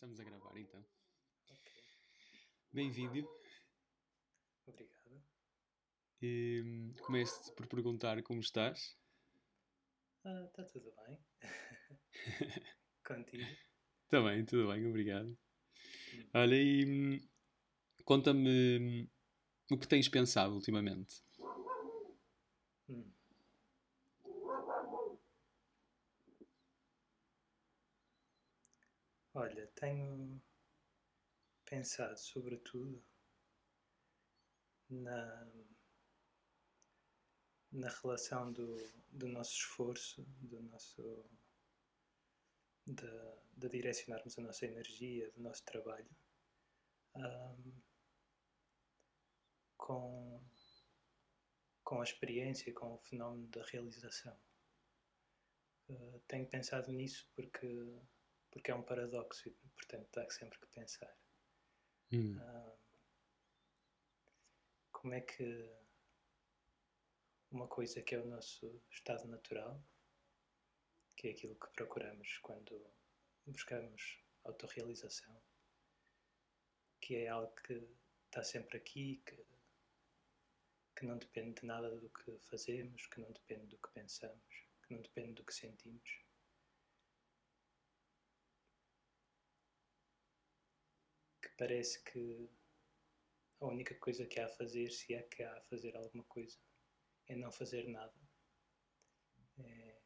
Estamos a gravar então. Ok. Bem-vindo. Obrigado. E, começo por perguntar como estás. Ah, tá tudo bem. Contigo. Também, tudo bem, obrigado. Olha, e hum, conta-me hum, o que tens pensado ultimamente. Hum. Olha, tenho pensado sobretudo na, na relação do, do nosso esforço, do nosso de, de direcionarmos a nossa energia, do nosso trabalho ahm, com, com a experiência, com o fenómeno da realização. Uh, tenho pensado nisso porque, porque é um paradoxo e, portanto, há sempre que pensar. Hum, como é que uma coisa que é o nosso estado natural, que é aquilo que procuramos quando buscamos autorrealização, que é algo que está sempre aqui, que, que não depende de nada do que fazemos, que não depende do que pensamos, que não depende do que sentimos. Parece que a única coisa que há a fazer, se é que há a fazer alguma coisa, é não fazer nada. É,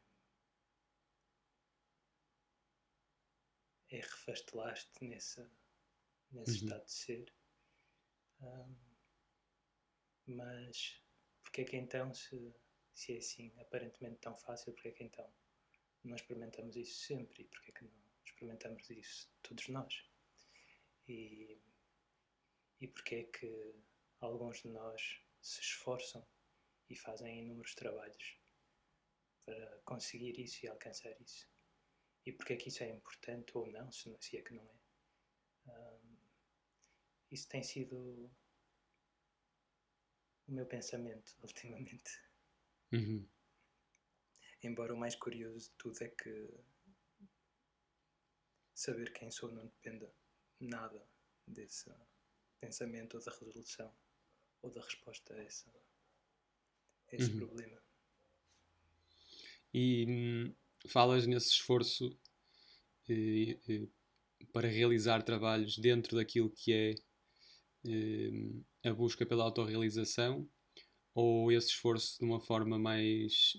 é refastelar-te nesse, nesse Uhum. estado de ser. Ahm, mas porque é que então, se, se é assim aparentemente tão fácil, porque é que então não experimentamos isso sempre e porque é que não experimentamos isso todos nós? E, e porque é que alguns de nós se esforçam e fazem inúmeros trabalhos para conseguir isso e alcançar isso? E porque é que isso é importante ou não, se, não- se é que não é? Ahm, isso tem sido o meu pensamento ultimamente. uhum, Embora o mais curioso de tudo é que saber quem sou não dependa nada desse pensamento ou da resolução ou da resposta a, essa, a esse Uhum. problema. E hum, falas nesse esforço eh, eh, para realizar trabalhos dentro daquilo que é eh, a busca pela autorrealização ou esse esforço de uma forma mais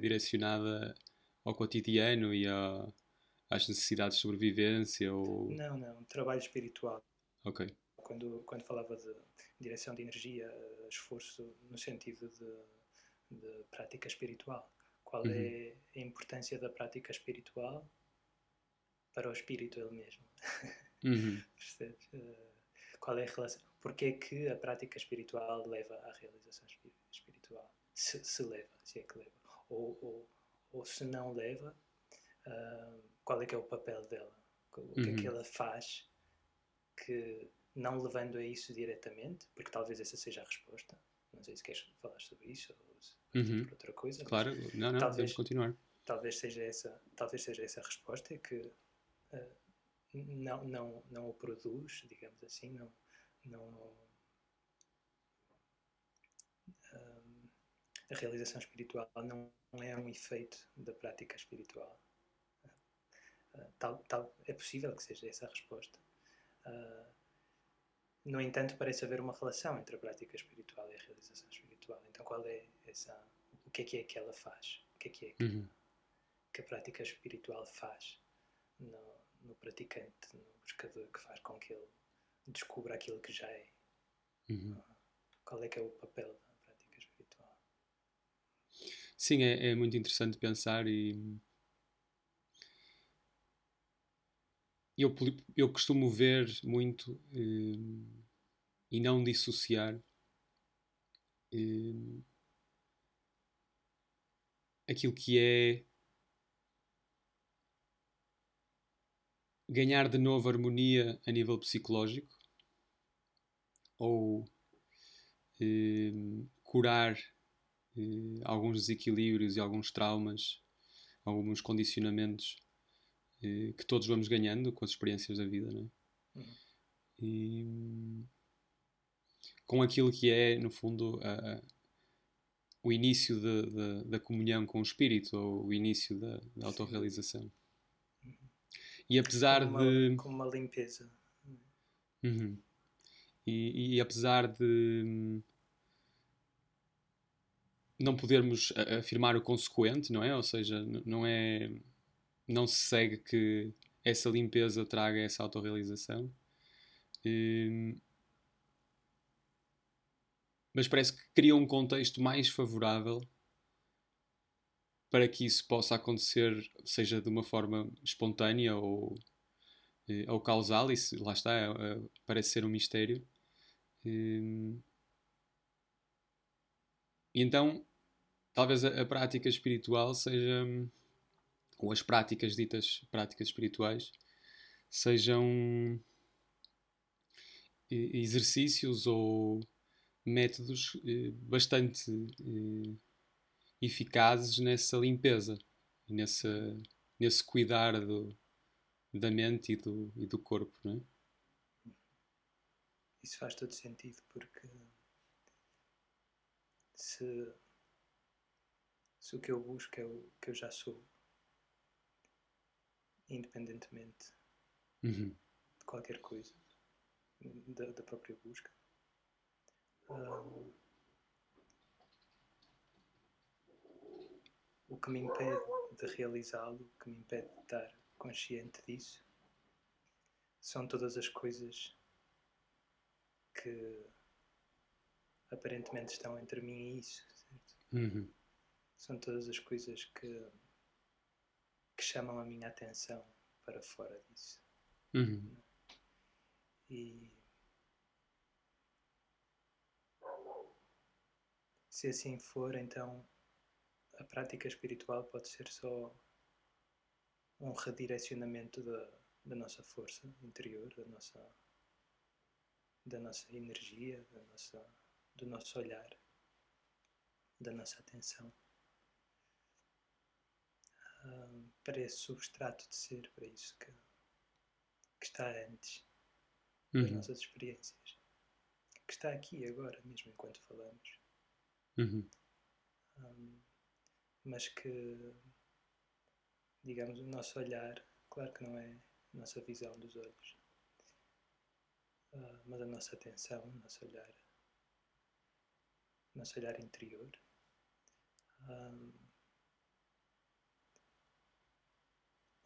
direcionada ao cotidiano e a- às necessidades de sobrevivência ou... Não, não, trabalho espiritual. Ok. Quando, quando falava de direção de energia, esforço no sentido de, de prática espiritual. Qual Uhum. é a importância da prática espiritual para o espírito ele mesmo? Uhum, Percebes? Eh, Qual é a relação? Porque é que a prática espiritual leva à realização espi- espiritual? Se, se leva, se é que leva. Ou, ou, ou se não leva, ah, qual é que é o papel dela? O que é que Uhum. ela faz que, não levando a isso diretamente, porque talvez essa seja a resposta, não sei se queres falar sobre isso ou vais Uhum. outra coisa, Claro, não, não, Talvez- continuar. talvez seja essa talvez seja essa a resposta é que eh, não não não o produz digamos assim não não Ahm, a realização espiritual não é um efeito da prática espiritual tal, tal é possível que seja essa a resposta Ah, no entanto parece haver uma relação entre a prática espiritual e a realização espiritual então qual é essa o que é que é que ela faz o que é que é que Uhum. que a prática espiritual faz no, no praticante, no buscador, que faz com que ele descubra aquilo que já é. Uhum. Qual é que é o papel da prática espiritual? Sim, é, é muito interessante pensar e eu, eu costumo ver muito eh, e não dissociar eh, aquilo que é ganhar de novo harmonia a nível psicológico ou eh, curar alguns desequilíbrios e alguns traumas, alguns condicionamentos que todos vamos ganhando com as experiências da vida, é? Uhum. E com aquilo que é, no fundo, a, a, o início de, de, da comunhão com o Espírito, ou o início da, da autorrealização. Uhum. E apesar como uma, de. Como uma limpeza. Uhum. E, e, apesar de não podermos afirmar o consequente, não é? Ou seja, não é. Não se segue que essa limpeza traga essa autorrealização. Hum, mas parece que cria um contexto mais favorável para que isso possa acontecer, seja de uma forma espontânea ou, eh, ou causal, isso lá está, é, é, parece ser um mistério. Hum, e então, talvez a, a, prática espiritual seja, ou as práticas ditas práticas espirituais, sejam exercícios ou métodos eh, bastante eh, eficazes nessa limpeza e nessa, nesse cuidar do, da mente e do, e do corpo, não é? Isso faz todo sentido porque se, se o que eu busco é o que eu já sou, independentemente uhum. de qualquer coisa, da, da própria busca, o que me impede de realizá-lo, o que me impede de estar consciente disso, são todas as coisas que aparentemente estão entre mim e isso, certo? Uhum. São todas as coisas que, que chamam a minha atenção para fora disso. Uhum. E Se assim for, então a prática espiritual pode ser só um redirecionamento da, da nossa força interior, da nossa, da nossa energia, da nossa, do nosso olhar, da nossa atenção um, para esse substrato de ser, para isso que, que está antes das uhum. nossas experiências, que está aqui agora, mesmo enquanto falamos. Uhum. Um, mas que, digamos, o nosso olhar, claro que não é a nossa visão dos olhos, uh, mas a nossa atenção, o nosso olhar, o nosso olhar interior. Um,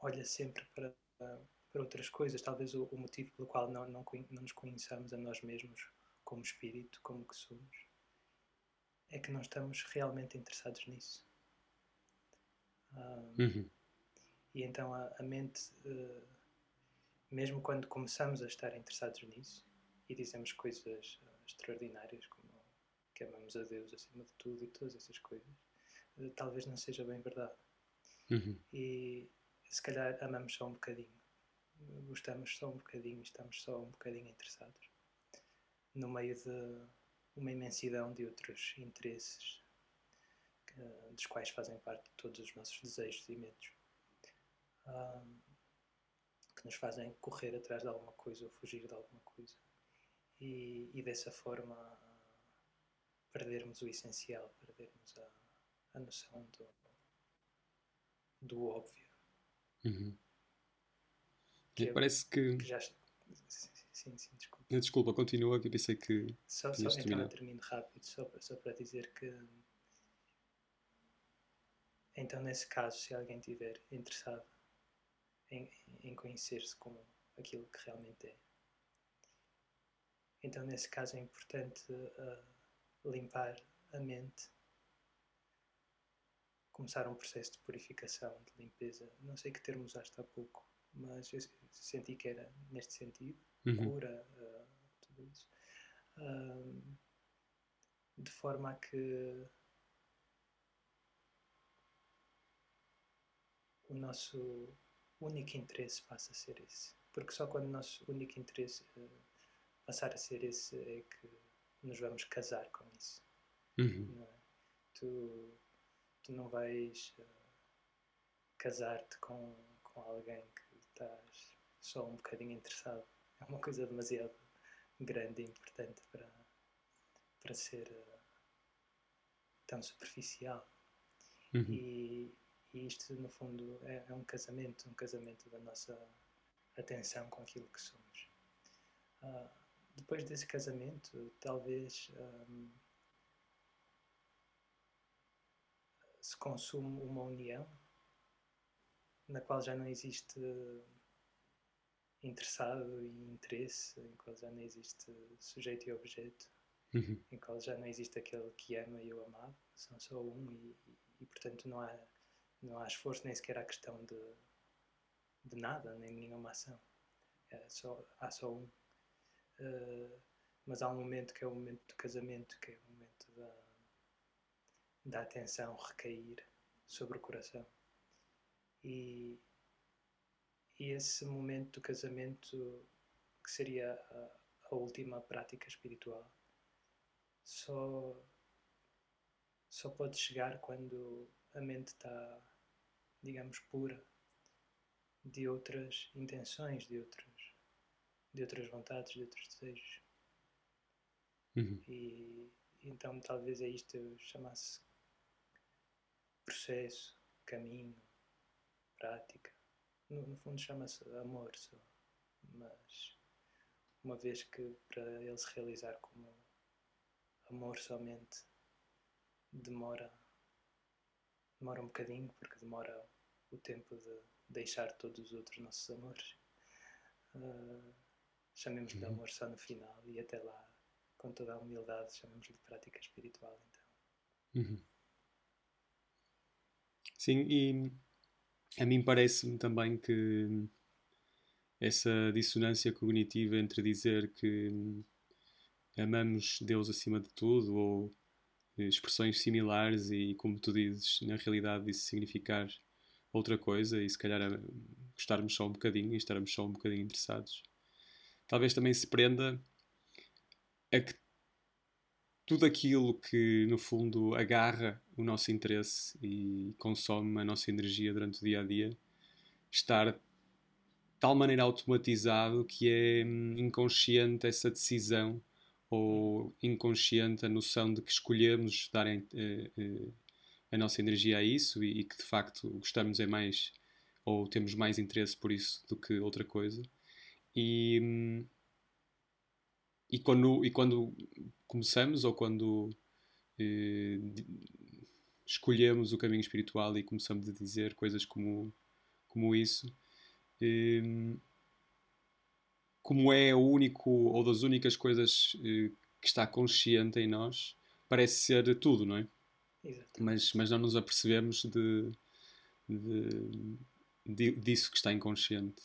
olha sempre para, para outras coisas, talvez o, o motivo pelo qual não, não, não nos conheçamos a nós mesmos como espírito, como que somos é que não estamos realmente interessados nisso. Um, uhum. E então a, a mente, uh, mesmo quando começamos a estar interessados nisso e dizemos coisas uh, extraordinárias, como que amamos a Deus acima de tudo e todas essas coisas, uh, talvez não seja bem verdade. Uhum. E se calhar amamos só um bocadinho, gostamos só um bocadinho, estamos só um bocadinho interessados. No meio de uma imensidão de outros interesses uh, dos quais fazem parte todos os nossos desejos e medos. Um, que nos fazem correr atrás de alguma coisa ou fugir de alguma coisa. E, e dessa forma perdermos o essencial, perdermos a, a noção do, do óbvio. Uhum. Que é, parece que... que já, sim, sim, desculpa. Desculpa, continua que eu pensei que. Só, só então eu termino rápido, só, só para dizer que. Então, nesse caso, se alguém estiver interessado em, em conhecer-se como aquilo que realmente é, então, nesse caso, é importante uh, limpar a mente, começar um processo de purificação, de limpeza. Não sei que termo usaste há pouco, mas eu senti que era neste sentido uhum. cura, uh, tudo isso. Um, de forma a que o nosso único interesse passa a ser esse. Porque só quando o nosso único interesse uh, passar a ser esse é que nos vamos casar com isso. Uhum. Não é? tu, tu não vais uh, casar-te com, com alguém que estás só um bocadinho interessado. É uma coisa demasiado grande e importante para, para ser uh, tão superficial. Uhum. E, e, isto, no fundo, é, é, um casamento um casamento da nossa atenção com aquilo que somos. Uh, depois desse casamento, talvez um, se consume uma união na qual já não existe interessado e interesse, em qual já não existe sujeito e objeto, uhum. em qual já não existe aquele que ama e o amado, são só um e, e, e, portanto não há, não há esforço nem sequer há questão de, de nada, nem nenhuma ação. É só, há só um. Uh, mas há um momento que é o momento do casamento, que é da atenção recair sobre o coração. E, e esse momento do casamento, que seria a, a última prática espiritual, só, só pode chegar quando a mente está, digamos, pura de outras intenções, de outros, de outras vontades, de outros desejos. Uhum. E então talvez é isto eu chamasse processo, caminho, prática. No, no fundo chama-se amor só. Mas uma vez que para ele se realizar como amor somente demora demora um bocadinho porque demora o tempo de deixar todos os outros nossos amores uh, chamemos-lhe uhum. amor só no final e até lá com toda a humildade chamemos-lhe prática espiritual então uhum. Sim e a mim parece-me também que essa dissonância cognitiva entre dizer que amamos Deus acima de tudo ou expressões similares e, como tu dizes, na realidade isso significar outra coisa e se calhar gostarmos só um bocadinho e estarmos só um bocadinho interessados. Talvez também se prenda a que tudo aquilo que no fundo agarra o nosso interesse e consome a nossa energia durante o dia a dia estar de tal maneira automatizado que é hum, inconsciente essa decisão ou inconsciente a noção de que escolhemos dar uh, uh, a nossa energia a isso e, e, que de facto gostamos é mais ou temos mais interesse por isso do que outra coisa. E hum, e quando, e quando começamos ou quando eh, escolhemos o caminho espiritual e começamos a dizer coisas como, como isso, eh, como é o único ou das únicas coisas eh, que está consciente em nós, parece ser tudo, não é? Mas, mas não nos apercebemos de, de, de disso que está inconsciente.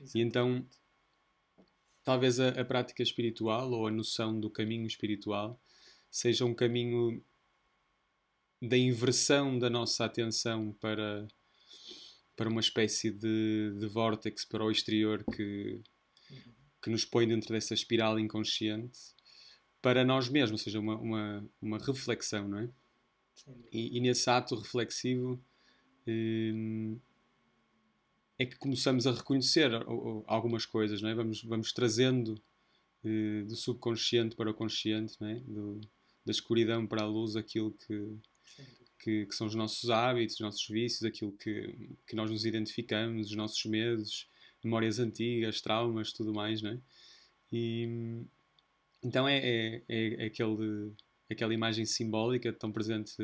Exatamente. E então talvez a, a, prática espiritual ou a noção do caminho espiritual seja um caminho da inversão da nossa atenção para, para uma espécie de, de vórtex para o exterior que, que nos põe dentro dessa espiral inconsciente para nós mesmos, ou seja, uma, uma, uma reflexão, não é? E, e, nesse ato reflexivo hum, é que começamos a reconhecer algumas coisas, não é? Vamos, vamos trazendo eh, do subconsciente para o consciente, não é? Do, da escuridão para a luz aquilo que, que, que, são os nossos hábitos, os nossos vícios, aquilo que, que nós nos identificamos, os nossos medos, memórias antigas, traumas, tudo mais, não é? E, então é, é, é, é aquele, aquela imagem simbólica tão presente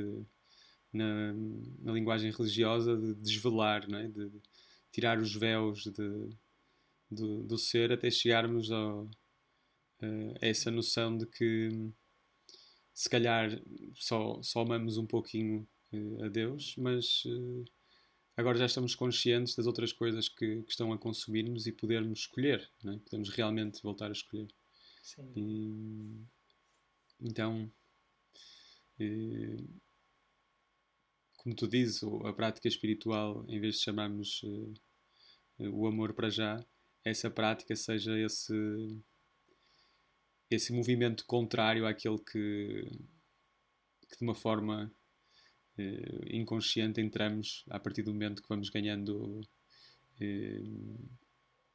na, na linguagem religiosa de desvelar, não é? De, tirar os véus de, do, do ser até chegarmos ao, a essa noção de que se calhar só, só amamos um pouquinho uh, a Deus, mas uh, agora já estamos conscientes das outras coisas que, que estão a consumir-nos e podermos escolher, é? podemos realmente voltar a escolher. Sim. E, então, como tu dizes, a prática espiritual, em vez de chamarmos uh, o amor para já, essa prática seja esse esse movimento contrário àquele que, que de uma forma uh, inconsciente entramos a partir do momento que vamos ganhando uh,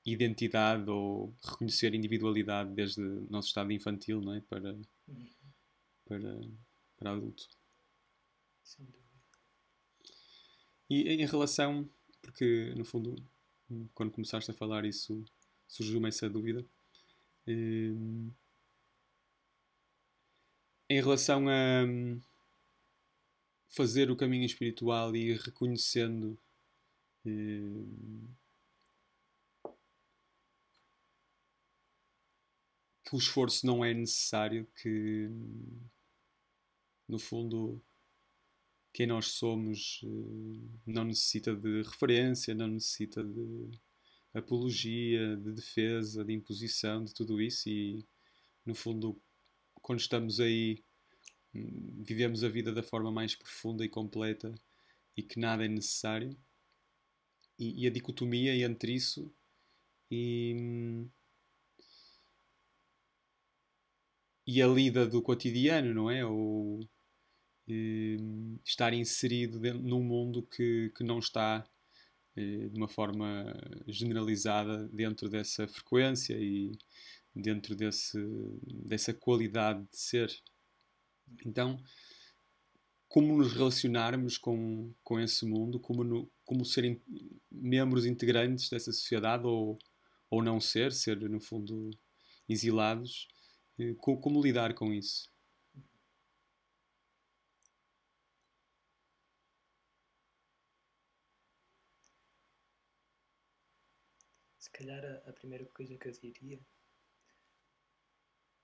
identidade ou reconhecer individualidade desde o nosso estado infantil não é? para, uhum. para, para adulto. Sem dúvida. E em relação, porque no fundo, quando começaste a falar isso, surgiu-me essa dúvida. Um, em relação a hum, fazer o caminho espiritual e reconhecendo um, que o esforço não é necessário, que no fundo quem nós somos hum, não necessita de referência, não necessita de apologia, de defesa, de imposição, de tudo isso e no fundo quando estamos aí, hum, vivemos a vida da forma mais profunda e completa e que nada é necessário. E, e a dicotomia entre isso e, e a lida do cotidiano, não é? Ou estar inserido num mundo que, que não está eh, de uma forma generalizada dentro dessa frequência e dentro desse, dessa qualidade de ser. Então, como nos relacionarmos com, com esse mundo, como, no, como serem membros integrantes dessa sociedade ou, ou não ser, ser no fundo exilados, eh, como, como lidar com isso? Calhar a, a primeira coisa que eu diria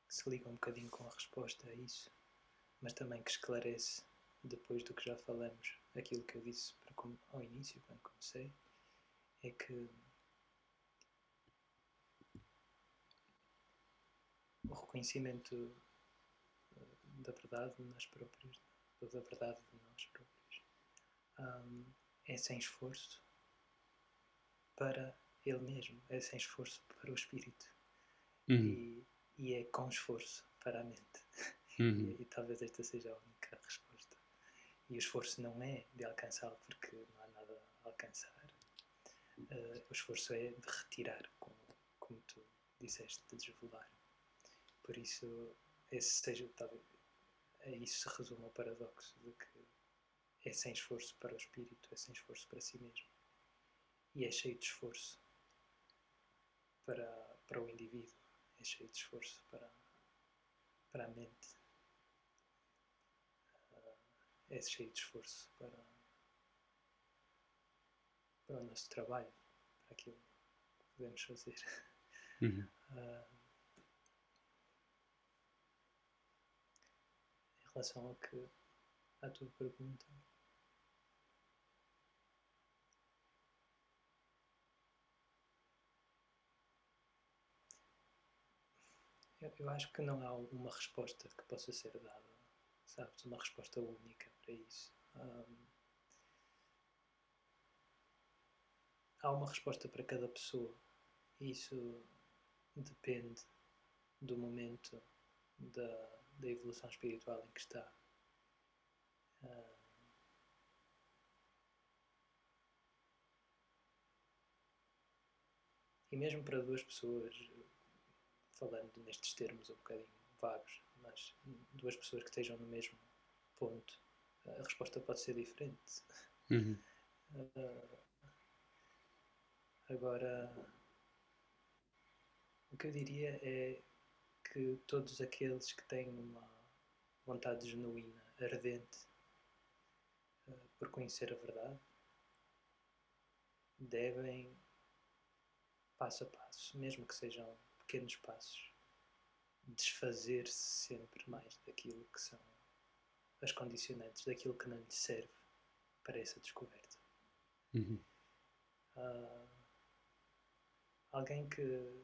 que se liga um bocadinho com a resposta a isso, mas também que esclarece, depois do que já falamos, aquilo que eu disse para, ao início, quando comecei, é que o reconhecimento eh, da verdade de nós próprios, da verdade de nós próprios, um, é sem esforço para ele mesmo, é sem esforço para o espírito. Uhum. E, e é com esforço para a mente. Uhum. E, e, talvez esta seja a única resposta. E o esforço não é de alcançá-lo porque não há nada a alcançar. Uh, o esforço é de retirar, como, como tu disseste, de desvelar. Por isso, esse seja, talvez, a isso se resume o paradoxo de que é sem esforço para o espírito, é sem esforço para si mesmo. E é cheio de esforço para, para o indivíduo é cheio de esforço para, para a mente. Uh, é cheio de esforço para, para o nosso trabalho, para aquilo que podemos fazer. Uhum. Uh, em relação ao que à tua pergunta. Eu, acho que não há uma resposta que possa ser dada, sabes? Uma resposta única para isso. Um, há uma resposta para cada pessoa. Isso depende do momento da, da evolução espiritual em que está. e mesmo para duas pessoas, falando nestes termos um bocadinho vagos, mas duas pessoas que estejam no mesmo ponto, a resposta pode ser diferente. Uhum. Uh, agora, o que eu diria é que todos aqueles que têm uma vontade genuína, ardente, uh, por conhecer a verdade, devem, passo a passo, mesmo que sejam pequenos passos, desfazer-se sempre mais daquilo que são as condicionantes, daquilo que não lhe serve para essa descoberta. Uhum. Uh, alguém que,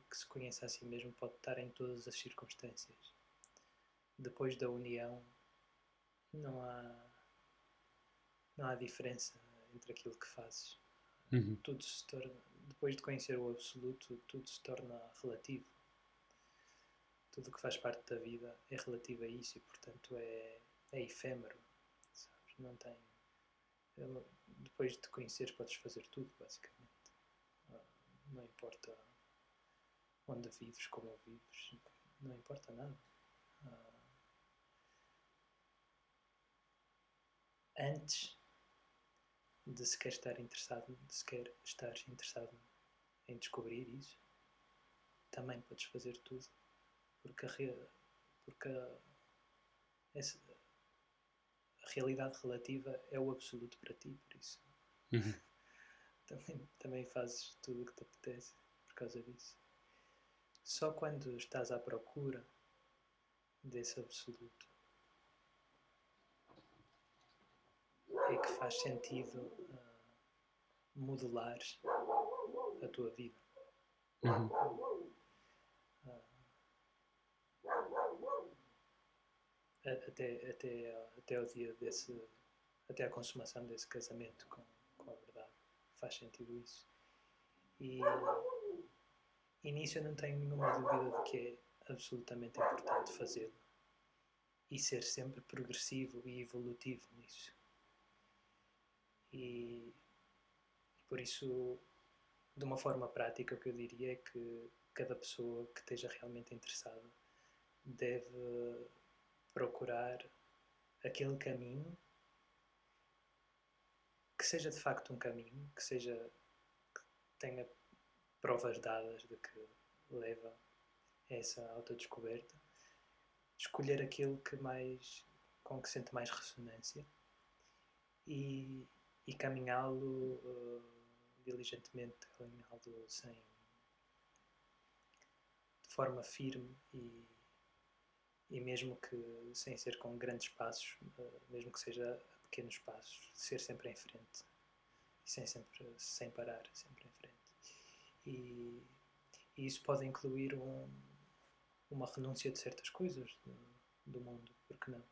que se conheça a si mesmo pode estar em todas as circunstâncias. Depois da união, não há, não há diferença entre aquilo que fazes. Uhum. Tudo se torna, depois de conhecer o absoluto, tudo se torna relativo tudo o que faz parte da vida é relativo a isso e, portanto, é, é efêmero, sabes? Não tem. Depois de te conheceres, podes fazer tudo, basicamente. Ah, não importa onde vives, como vives, não importa nada. Uh, antes de sequer estar interessado, de sequer estar interessado em descobrir isso, também podes fazer tudo, porque a, porque a, essa, a realidade relativa é o absoluto para ti, por isso uhum. também, também fazes tudo o que te apetece por causa disso. Só quando estás à procura desse absoluto é que faz sentido uh, modelar a tua vida. Uhum. Uh, até, até, até o dia desse, até a consumação desse casamento com, com a verdade. Faz sentido isso. E, e nisso eu não tenho nenhuma dúvida de que é absolutamente importante fazê-lo. E ser sempre progressivo e evolutivo nisso. E, e por isso, de uma forma prática, o que eu diria é que cada pessoa que esteja realmente interessada deve procurar aquele caminho que seja de facto um caminho, que seja que tenha provas dadas de que leva a essa autodescoberta, escolher aquilo que mais com que sente mais ressonância e, e caminhá-lo uh, diligentemente, caminhá-lo sem de forma firme e e mesmo que sem ser com grandes passos, uh, mesmo que seja a pequenos passos, ser sempre em frente e sem sempre sem parar, sempre em frente. E, e isso pode incluir um, uma renúncia de certas coisas do, do, mundo, porque não?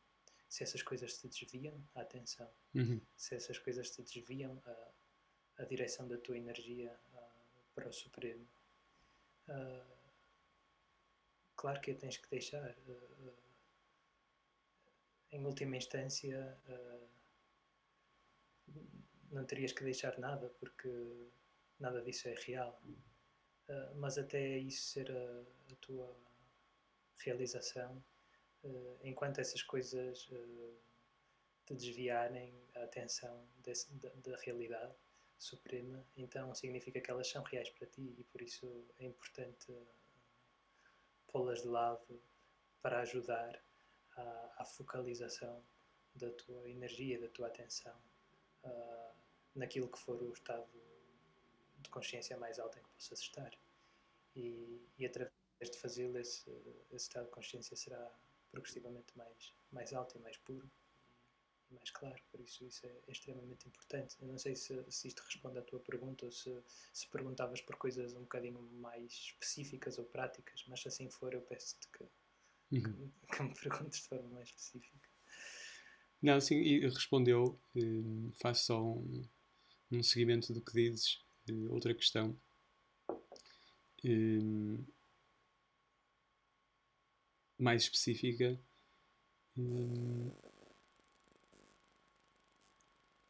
Se essas coisas te desviam a atenção, uhum. se essas coisas te desviam a, a direção da tua energia uh, para o Supremo, uh, claro que tens que deixar. Uh, em última instância, uh, não terias que deixar nada, porque nada disso é real. Mas até isso ser a, a tua realização, enquanto essas coisas te desviarem a atenção desse, da, da realidade suprema, então significa que elas são reais para ti e por isso é importante pô-las de lado para ajudar à, à, focalização da tua energia, da tua atenção uh, naquilo que for o estado de consciência mais alto em que possas estar. E, e através de fazê-lo, esse, esse, estado de consciência será progressivamente mais, mais alto e mais puro mais claro, por isso isso é, é extremamente importante. Eu não sei se, se, isto responde à tua pergunta ou se, se perguntavas por coisas um bocadinho mais específicas ou práticas, mas se assim for, eu peço-te que, uhum. que, que, me perguntes de forma mais específica. Não, sim, e respondeu, um, faço só um, um seguimento do que dizes. Uh, outra questão. Um, mais específica. Um,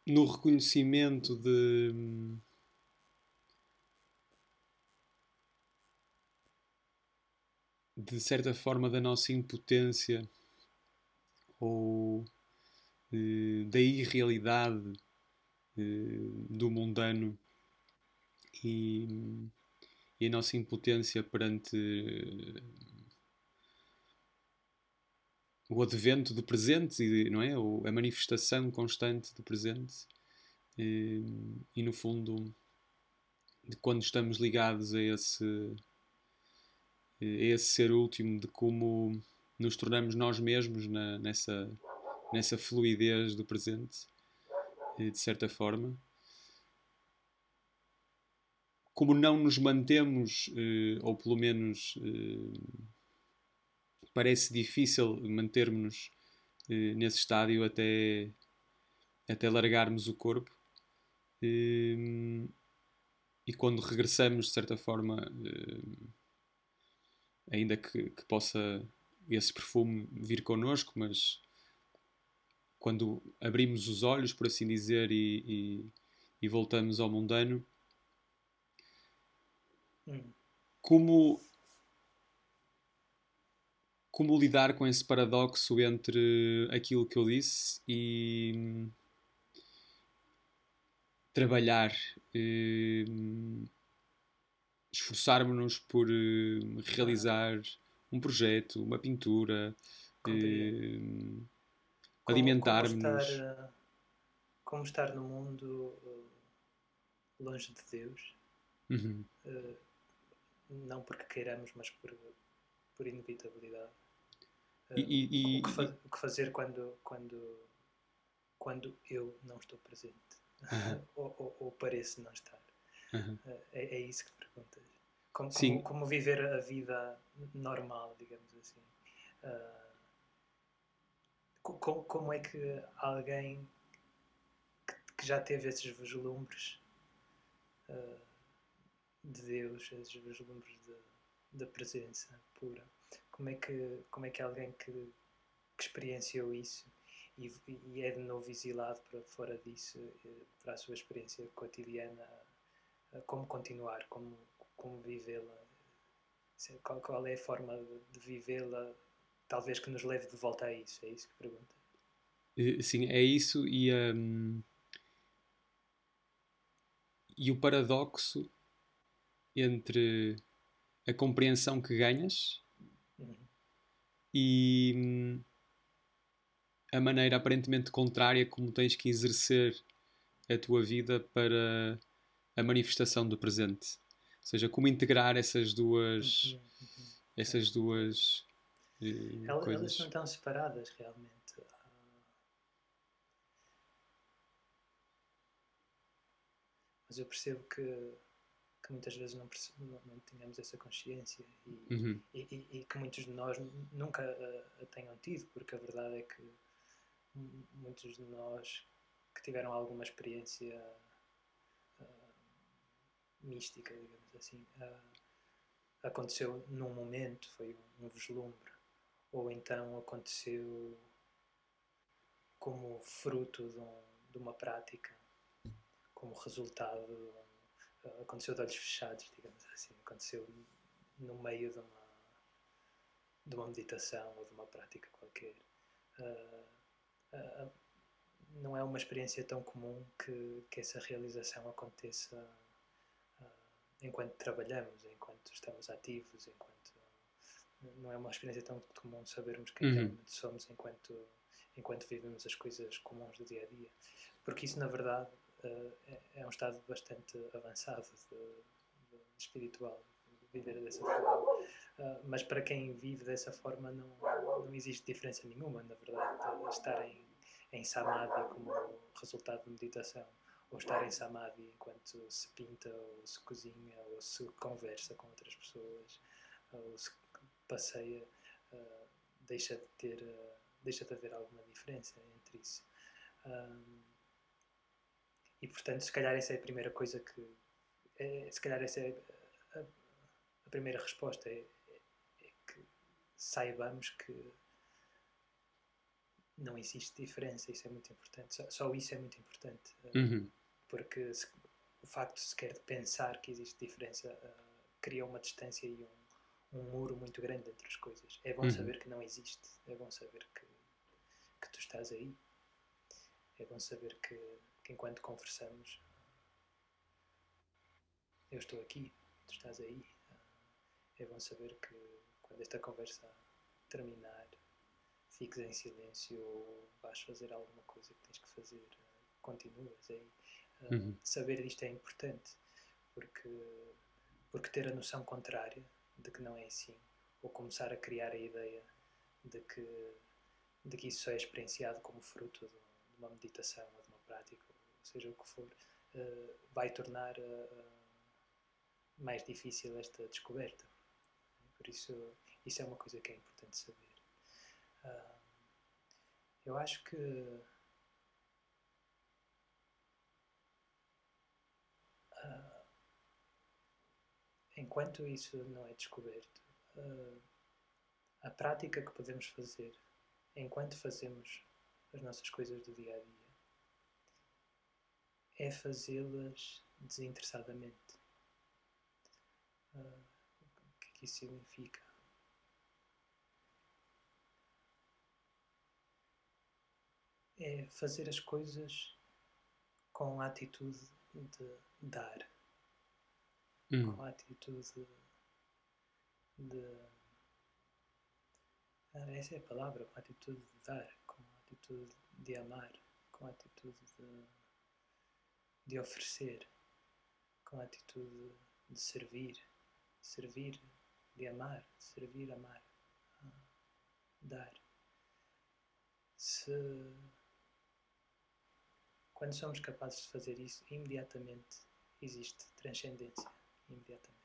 no reconhecimento de de certa forma da nossa impotência ou eh, da irrealidade eh, do mundano e, e, a nossa impotência perante o advento do presente, não é? a manifestação constante do presente. E, e no fundo, quando estamos ligados a esse, a esse ser último, de como nos tornamos nós mesmos na, nessa, nessa fluidez do presente, de certa forma. Como não nos mantemos, eh, ou pelo menos eh, parece difícil mantermos-nos eh, nesse estádio até, até largarmos o corpo. Eh, e quando regressamos, de certa forma, eh, ainda que, que, possa esse perfume vir connosco, mas quando abrimos os olhos, por assim dizer, e, e, e voltamos ao mundano, hum. como como lidar com esse paradoxo entre aquilo que eu disse e hum, trabalhar, hum, esforçarmos-nos por hum, realizar um projeto, uma pintura, alimentarmos. Como estar, como estar no mundo longe de Deus. Uhum. Uh, não porque queiramos, mas por, por inevitabilidade. Uh, e, e, o, que fa o, que fazer quando, quando, quando eu não estou presente? Uhum. ou, ou, ou, pareço não estar? Uhum. É, é, isso que perguntas. Como, como, como, viver a vida normal, digamos assim. como, como é que alguém que já teve esses vislumbres uh, de Deus, esses vislumbres da presença pura. Como é que, como é que alguém que, que experienciou isso e, e, é de novo exilado para fora disso, eh, para a sua experiência cotidiana, uh, como continuar, como, como vivê-la? Qual, qual, é a forma de, vivê-la, talvez que nos leve de volta a isso? É isso que pergunta? Eh, sim, é isso e. Um e o paradoxo entre a compreensão que ganhas. E hum, a maneira aparentemente contrária como tens que exercer a tua vida para a manifestação do presente. Ou seja, como integrar essas duas uhum, uhum. essas duas uh, elas, coisas. Elas não estão separadas realmente. mas eu percebo que, que muitas vezes não, não, não tínhamos essa consciência e, uhum. e, e, e, que muitos de nós nunca a, a, tenham tido, porque a verdade é que muitos de nós que tiveram alguma experiência uh, mística, digamos assim, uh, aconteceu num momento, foi um, um vislumbre, ou então aconteceu como fruto de, um, de uma prática como resultado, eh, aconteceu de olhos fechados, digamos assim, aconteceu no meio de uma, de uma meditação ou de uma prática qualquer. Uh, uh, não é uma experiência tão comum que, que essa realização aconteça uh, enquanto trabalhamos, enquanto estamos ativos, enquanto não é uma experiência tão comum sabermos quem uhum. realmente somos enquanto enquanto vivemos as coisas comuns do dia a dia, porque isso na verdade é, um estado bastante avançado de, de espiritual, viver dessa forma. Uh, mas para quem vive dessa forma não, não existe diferença nenhuma, na verdade. Estar em, em samadhi como resultado de meditação, ou estar em samadhi enquanto se pinta, ou se cozinha, ou se conversa com outras pessoas, ou se passeia, uh, deixa de ter, uh, deixa de haver alguma diferença entre isso. Um, e portanto, se calhar essa é a primeira coisa que. É, se calhar essa é a, a primeira resposta: é, é, que saibamos que não existe diferença. Isso é muito importante. Só, só isso é muito importante. Eh, uhum. Porque se, o facto sequer de pensar que existe diferença uh, cria uma distância e um, um muro muito grande entre as coisas. É bom uhum. saber que não existe. É bom saber que, que tu estás aí. É bom saber que que enquanto conversamos, eu estou aqui, tu estás aí. É bom saber que quando esta conversa terminar, fiques em silêncio ou vais fazer alguma coisa que tens que fazer, continuas aí. Uhum. Saber disto é importante, porque, porque ter a noção contrária de que não é assim, ou começar a criar a ideia de que, de que isso só é experienciado como fruto de, uma meditação ou de uma prática seja o que for, uh, vai tornar uh, mais difícil esta descoberta. Por isso, isso é uma coisa que é importante saber. Uh, eu acho que enquanto isso não é descoberto, a prática que podemos fazer enquanto fazemos as nossas coisas do dia a dia é fazê-las desinteressadamente. Uh, o que é que isso significa? É fazer as coisas com a atitude de dar, hum. com a atitude de. Ah, essa é a palavra, com a atitude de dar, com a atitude de amar, com a atitude de de oferecer, com a atitude de servir, servir, de amar, servir, amar, ah, dar. Se quando somos capazes de fazer isso, imediatamente existe transcendência. Imediatamente.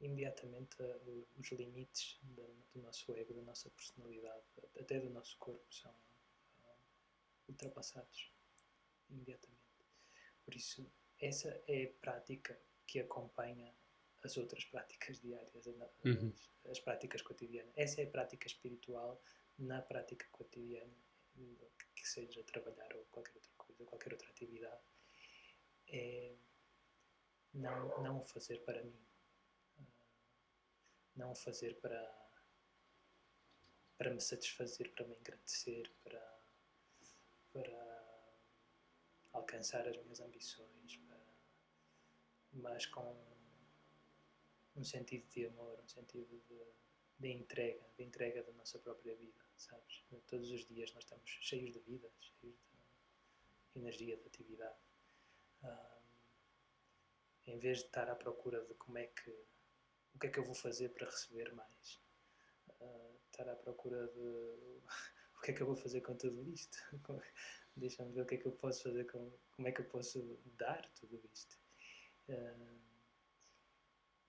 Imediatamente uh, os limites do, nosso ego, da nossa personalidade, até do nosso corpo, são uh, ultrapassados. Imediatamente. Por isso, essa é a prática que acompanha as outras práticas diárias, as, Uhum. as práticas cotidianas. Essa é a prática espiritual na prática cotidiana que seja trabalhar ou qualquer outra coisa, qualquer outra atividade, é não, não o fazer para mim, não o fazer para, para me satisfazer, para me engrandecer, para, para alcançar as minhas ambições, mas com um sentido de amor, um sentido de, de entrega, de entrega da nossa própria vida, sabes? Todos os dias nós estamos cheios de vida, cheios de energia, de atividade. Um, em vez de estar à procura de como é que, o que é que eu vou fazer para receber mais, uh, estar à procura de o que é que eu vou fazer com tudo isto, deixa-me ver o que é que eu posso fazer, com, como é que eu posso dar tudo isto. Uh,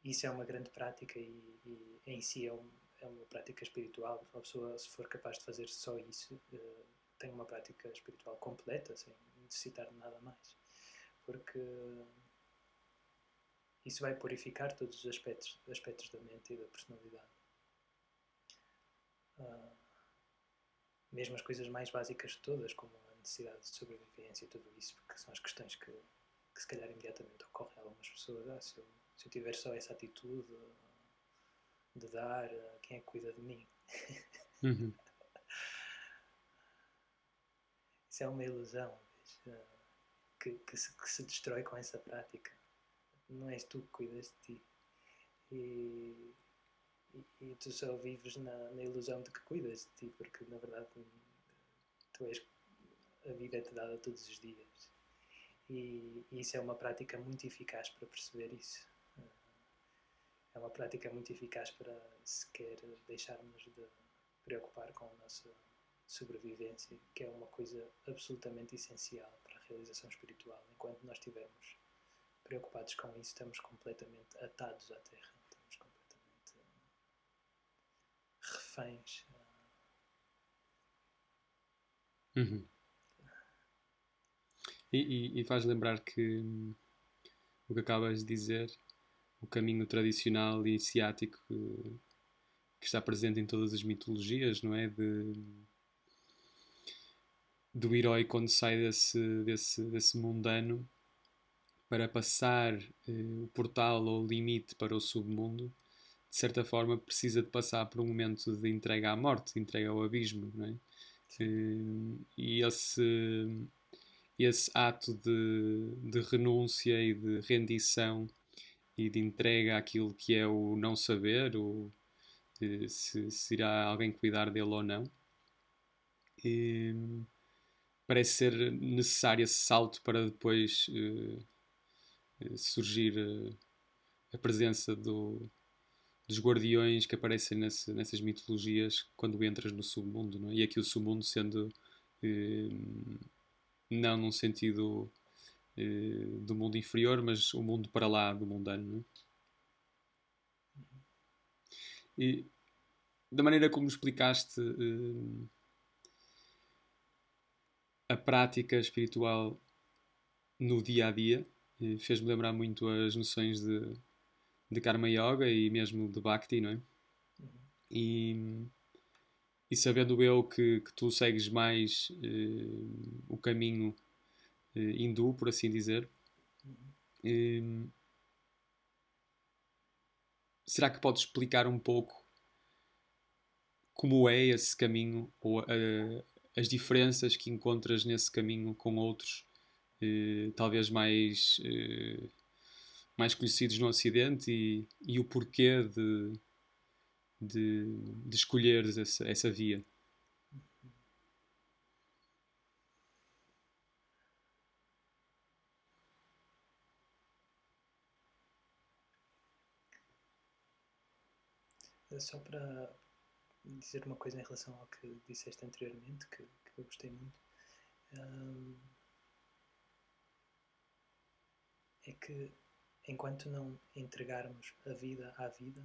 isso é uma grande prática e, e em si é, um, é, uma prática espiritual. Uma pessoa, se for capaz de fazer só isso, uh, tem uma prática espiritual completa, sem necessitar de nada mais. Porque isso vai purificar todos os aspectos, aspectos da mente e da personalidade. Uh, mesmo as coisas mais básicas de todas, como a necessidade de sobrevivência e tudo isso, porque são as questões que, que se calhar imediatamente ocorrem a algumas pessoas. Ah, se eu se eu tiver só essa atitude de dar, quem é que cuida de mim? Uhum. Isso é uma ilusão que, que, se, que, se, destrói com essa prática. Não és tu que cuidas de ti. E, e, e tu só vives na, na, ilusão de que cuidas de ti, porque na verdade tu és, a vida é-te dada todos os dias. E, e isso é uma prática muito eficaz para perceber isso é uma prática muito eficaz para sequer deixarmos de preocupar com a nossa sobrevivência, que é uma coisa absolutamente essencial para a realização espiritual. Enquanto nós estivermos preocupados com isso, estamos completamente atados à Terra, estamos completamente reféns. Uhum. E, e, e faz lembrar que hum, o que acabas de dizer o caminho tradicional e iniciático que, que, está presente em todas as mitologias, não é? De, do herói quando sai desse, desse, desse mundano para passar eh, o portal ou o limite para o submundo, de certa forma precisa de passar por um momento de entrega à morte, de entrega ao abismo, não é? Eh, e esse, esse ato de, de renúncia e de rendição e de entrega àquilo que é o não saber, ou se, se irá alguém cuidar dele ou não. E parece ser necessário esse salto para depois uh, surgir uh, a presença do, dos guardiões que aparecem nesse, nessas mitologias quando entras no submundo. Não é? E aqui o submundo sendo uh, não num sentido eh, do mundo inferior, mas o mundo para lá do mundano. É? E da maneira como explicaste uh, a prática espiritual no dia a dia, uh, fez-me lembrar muito as noções de, de Karma Yoga e mesmo de Bhakti, não é? E, e sabendo eu que, que tu segues mais uh, o caminho hindu, por assim dizer. Um, será que podes explicar um pouco como é esse caminho ou a, as diferenças que encontras nesse caminho com outros, uh, talvez mais, uh, mais conhecidos no Ocidente, e, e o porquê de, de, de escolheres essa, essa via. Só para dizer uma coisa em relação ao que disseste anteriormente, que, que eu gostei muito, é que enquanto não entregarmos a vida à vida,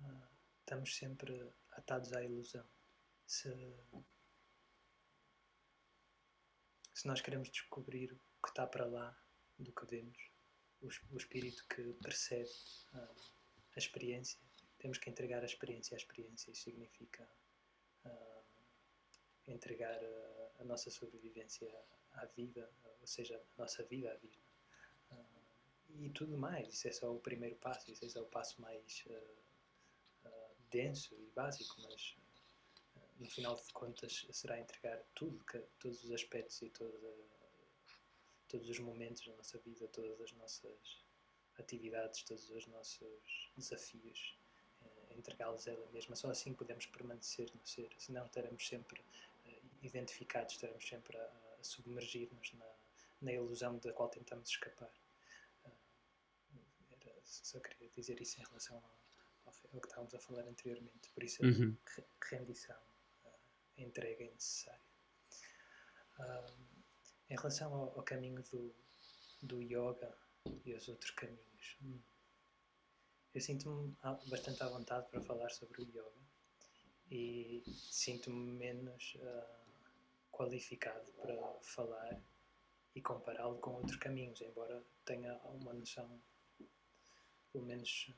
uh, estamos sempre atados à ilusão. Se, se nós queremos descobrir o que está para lá do que vemos, o, o espírito que percebe uh, a experiência, temos que entregar a experiência à experiência. Isso significa uh, entregar a, a, nossa sobrevivência à vida, ou seja, a nossa vida à vida. Uh, e tudo mais. Isso é só o primeiro passo, isso é só o passo mais uh, denso e básico, mas no final de contas será entregar tudo, que, todos os aspectos e toda, todos os momentos da nossa vida, todas as nossas atividades, todos os nossos desafios entregá-los a ela mesma. Só assim podemos permanecer no ser, senão estaremos sempre uh, identificados, estaremos sempre a, a submergir-nos na, na, ilusão da qual tentamos escapar. Só queria dizer isso em relação ao, ao, que estávamos a falar anteriormente. Por isso, a uhum. rendição, uh, a entrega é necessária. em relação ao, ao, caminho do, do yoga e os outros caminhos. Hum, eu sinto-me bastante à vontade para falar sobre o yoga e sinto-me menos uh, qualificado para falar e compará-lo com outros caminhos, embora tenha uma noção, pelo menos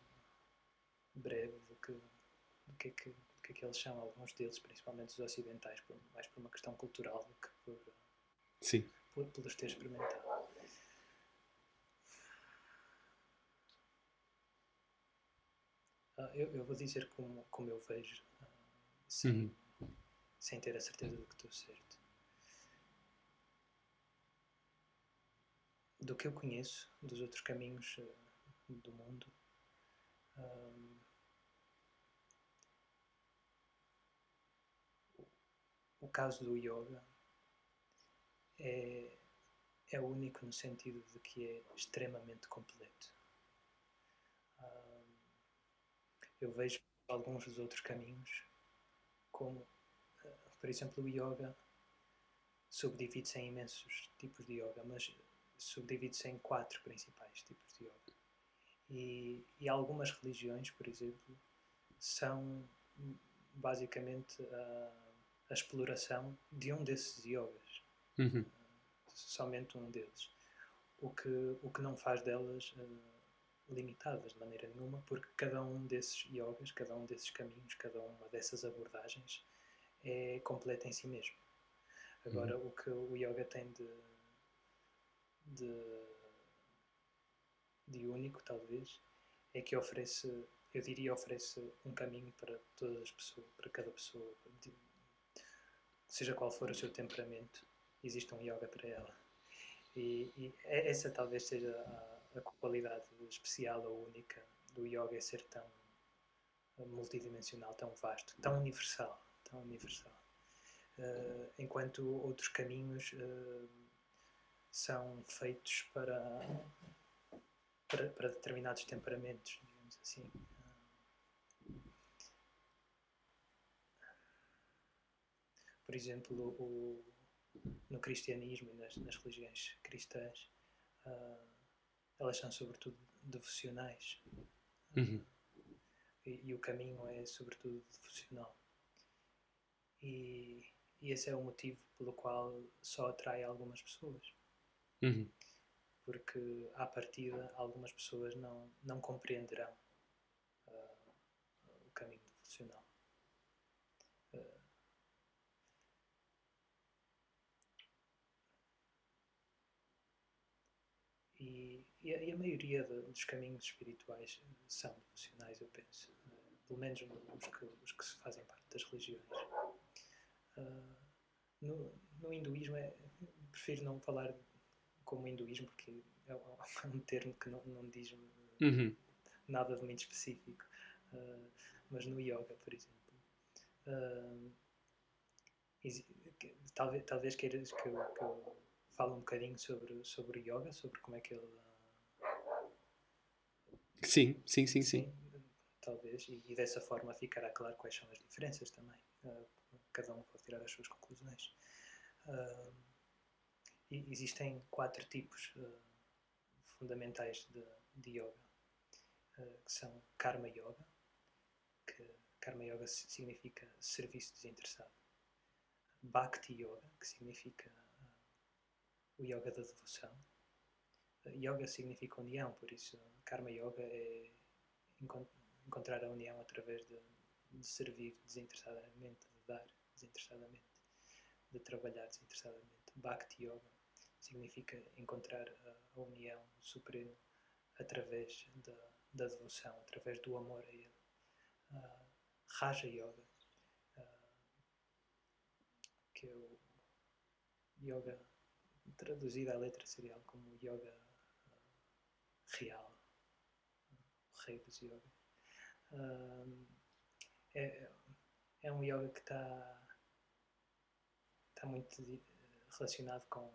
breve, do que, do que, é que, do que é que eles são, alguns deles, principalmente os ocidentais, por, mais por uma questão cultural do que por, Sim. por, por os ter experimentado. Uh, eu, eu, vou dizer como, como eu vejo, uh, sem, uhum. sem ter a certeza de que estou certo. Do que eu conheço dos outros caminhos uh, do mundo, o caso do yoga é, é único no sentido de que é extremamente completo. eu vejo alguns dos outros caminhos, como, eh, por exemplo, o yoga subdivide-se em imensos tipos de yoga, mas subdivide-se em quatro principais tipos de yoga. E, e algumas religiões, por exemplo, são basicamente a, a exploração de um desses yogas. Uhum. Somente um deles. O que, o que não faz delas uh, limitadas de maneira nenhuma, porque cada um desses yogas, cada um desses caminhos, cada uma dessas abordagens é completa em si mesmo. Agora, uhum. o que o yoga tem de, de, de único, talvez, é que oferece, eu diria, oferece um caminho para todas as pessoas, para cada pessoa, de, seja qual for o seu temperamento, existe um yoga para ela. E, e essa talvez seja a a qualidade especial ou única do yoga é ser tão multidimensional, tão vasto, tão universal, tão universal. Uh, enquanto outros caminhos uh, são feitos para, para, para, determinados temperamentos, digamos assim. por exemplo, o, no cristianismo e nas, nas religiões cristãs, uh, elas são sobretudo devocionais. Uhum. E, e, o caminho é sobretudo devocional. E, e, esse é o motivo pelo qual só atrai algumas pessoas. Uhum. Porque, à partida, algumas pessoas não, não compreenderão uh, o caminho devocional. E, e, a, e a maioria de, dos caminhos espirituais são devocionais, eu penso. Uh, pelo menos os que, os que se fazem parte das religiões. Uh, no, no hinduísmo, é, prefiro não falar como hinduísmo, porque é, é um termo que não, não diz uhum. nada de muito específico. Uh, mas no yoga, por exemplo, uh, talvez, talvez queiras que eu, que eu fale um bocadinho sobre, sobre o yoga, sobre como é que ele. Sim, sim, sim, sim. sim talvez, e, e, dessa forma ficará claro quais são as diferenças também. Uh, cada um pode tirar as suas conclusões. Uh, existem quatro tipos uh, fundamentais de, de yoga, que são Karma Yoga, que Karma Yoga significa serviço desinteressado. Bhakti Yoga, que significa o yoga da devoção. yoga significa união, por isso Karma Yoga é encontrar a união através de, de servir desinteressadamente, de dar desinteressadamente, de trabalhar desinteressadamente. Bhakti Yoga significa encontrar a, união suprema através da, da, devoção, através do amor a Ele. Uh, Raja Yoga, uh, que é o yoga traduzido à letra serial como yoga uh, real, o rei dos yogas é, é um yoga que está está muito relacionado com,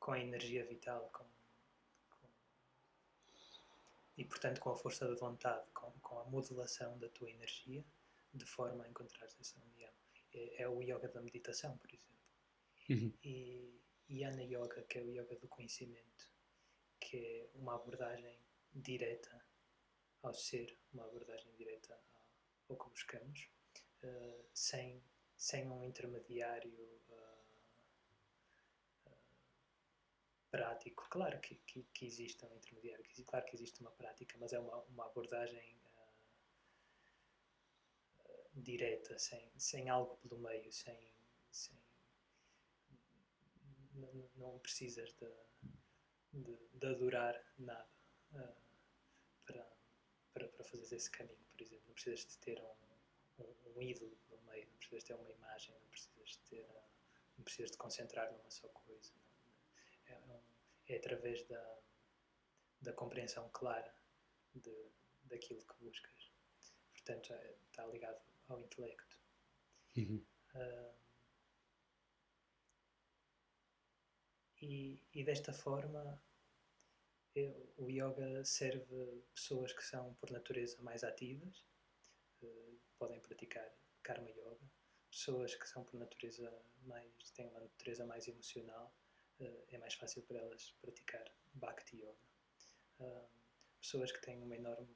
com a energia vital com, com, e portanto com a força da vontade, com, com a modulação da tua energia de forma a encontrar essa união. É, é o yoga da meditação, por exemplo. Uhum. E Yana Yoga, que é o yoga do conhecimento, que é uma abordagem direta ao ser uma abordagem direta ao que buscamos, uh, sem, sem um intermediário uh, uh, prático. Claro que, que, que, existe um intermediário, que, claro que existe uma prática, mas é uma, uma abordagem direta, sem, sem algo pelo meio, sem, sem não precisas de, de, de adorar nada para, para fazer esse caminho, por exemplo. Não precisas de ter um, um, um ídolo no meio, não precisas de ter uma imagem, não precisas de ter, não precisas de concentrar numa só coisa. É, é através da, da compreensão clara de, daquilo que buscas. Portanto, é, está ligado ao intelecto. Uhum. Uh, e, e desta forma o yoga serve pessoas que são por natureza mais ativas, uh, podem praticar karma yoga, pessoas que são por natureza mais têm uma natureza mais emocional, é mais fácil para elas praticar bhakti yoga. Pessoas que têm uma enorme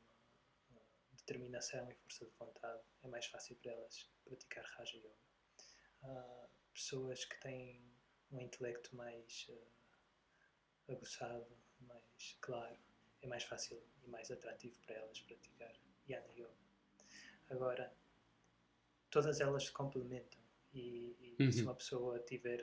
determinação e força de vontade, é mais fácil para elas praticar raja yoga. pessoas que têm um intelecto mais aguçado, mais claro, é mais fácil e mais atrativo para elas praticar Yana Yoga. Agora, todas elas se complementam e, e uhum. se uma pessoa tiver.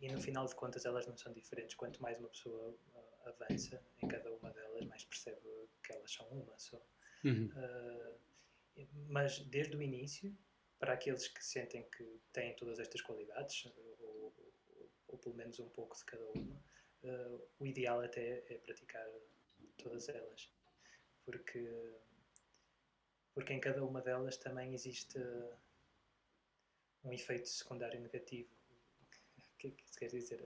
E no final de contas elas não são diferentes. Quanto mais uma pessoa uh, avança em cada uma delas, mais percebe que elas são uma só. Uhum. Uh, mas desde o início, para aqueles que sentem que têm todas estas qualidades, ou, ou, ou pelo menos um pouco de cada uma, uh, o ideal até é praticar todas elas, porque, porque em cada uma delas também existe um efeito secundário negativo. Que que isso quer dizer?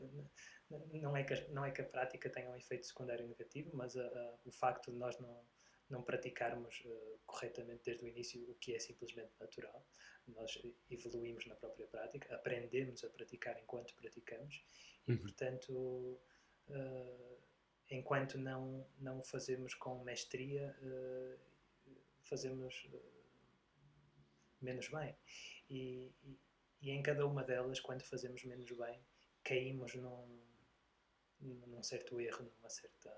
Não é que, a, não é que a prática tenha um efeito secundário negativo, mas a, a, o facto de nós não, não praticarmos uh, corretamente desde o início, o que é simplesmente natural. Nós evoluímos na própria prática, aprendemos a praticar enquanto praticamos e, uhum. portanto, uh, enquanto não, não fazemos com mestria, uh, fazemos menos bem. E, e, e, em cada uma delas, quando fazemos menos bem, caímos num, num certo erro, numa certa,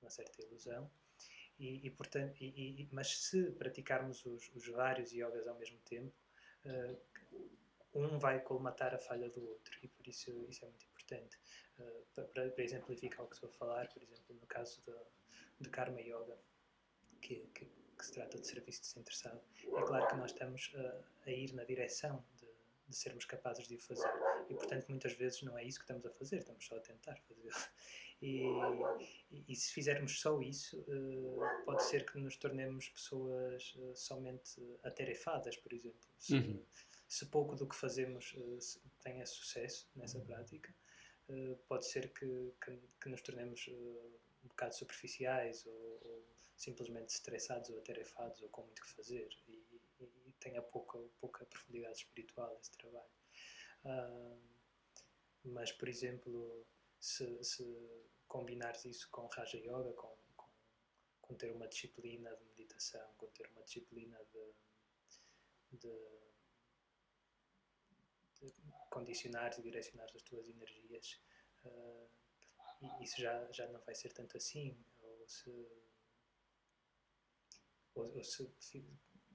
numa certa ilusão. E, e portanto, e, mas se praticarmos os, os, vários yogas ao mesmo tempo, um vai colmatar a falha do outro e por isso isso é muito importante. Eh, para, para, exemplificar o que estou a falar, por exemplo, no caso de, de Karma Yoga, que, que, que, se trata de serviço desinteressado, é claro que nós estamos a, a ir na direção de, sermos capazes de o fazer. E, portanto, muitas vezes não é isso que estamos a fazer, estamos só a tentar fazer. E, e, se fizermos só isso, uh, pode ser que nos tornemos pessoas uh, somente atarefadas, por exemplo. Se, uhum. se, pouco do que fazemos uh, tenha sucesso nessa prática, pode ser que, que, que nos tornemos um bocado superficiais ou, ou, simplesmente estressados ou atarefados ou com muito que fazer e tenha pouca, pouca profundidade espiritual esse trabalho. Uh, mas, por exemplo, se, se, combinares isso com Raja Yoga, com, com, com, ter uma disciplina de meditação, com ter uma disciplina de, de, de condicionar e direcionar as tuas energias, uh, isso já, já não vai ser tanto assim. Ou se, ou, ou se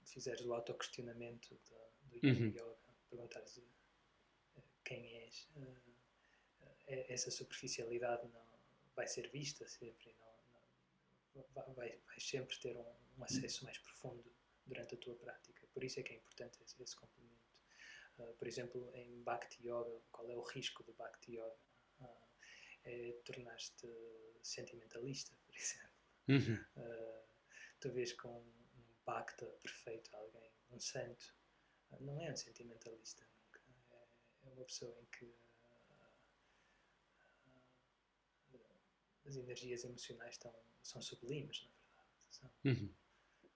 fizeres o autoquestionamento do, do uhum. yoga, perguntares uh, quem és, uh, essa superficialidade não vai ser vista sempre, não, não vai, vai, sempre ter um, um, acesso mais profundo durante a tua prática. Por isso é que é importante esse, esse complemento. Uh, por exemplo, em Bhakti Yoga, qual é o risco do Bhakti Yoga? é tornar-te sentimentalista, por exemplo. Uhum. Uh, tu vês com bhakta perfeito alguém, um santo, uh, não é um sentimentalista nunca. É, uma pessoa em que uh, as energias emocionais estão, são sublimes, na verdade. São, uhum.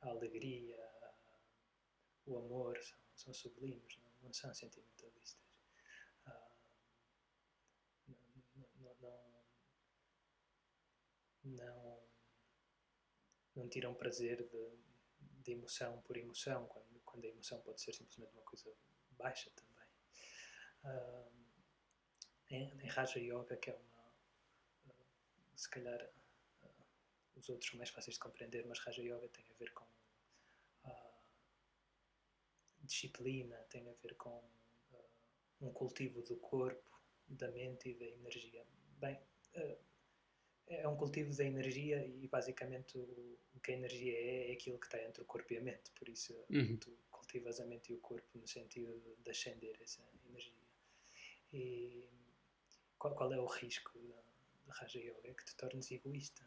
A alegria, o amor são, são sublimes, não, não são sentimentalistas. não, não tiram prazer de, de emoção por emoção, quando, quando a emoção pode ser simplesmente uma coisa baixa também. Uh, em, em Raja Yoga, que é uma. Uh, se calhar uh, os outros são mais fáceis de compreender, mas Raja Yoga tem a ver com disciplina, tem a ver com um cultivo do corpo, da mente e da energia. Bem, é um cultivo da energia e basicamente o, que a energia é é aquilo que está entre o corpo e a mente. Por isso uhum. tu cultivas a mente e o corpo no sentido de ascender essa energia. E qual, qual é o risco da, da Raja Yoga? É que te tornes egoísta,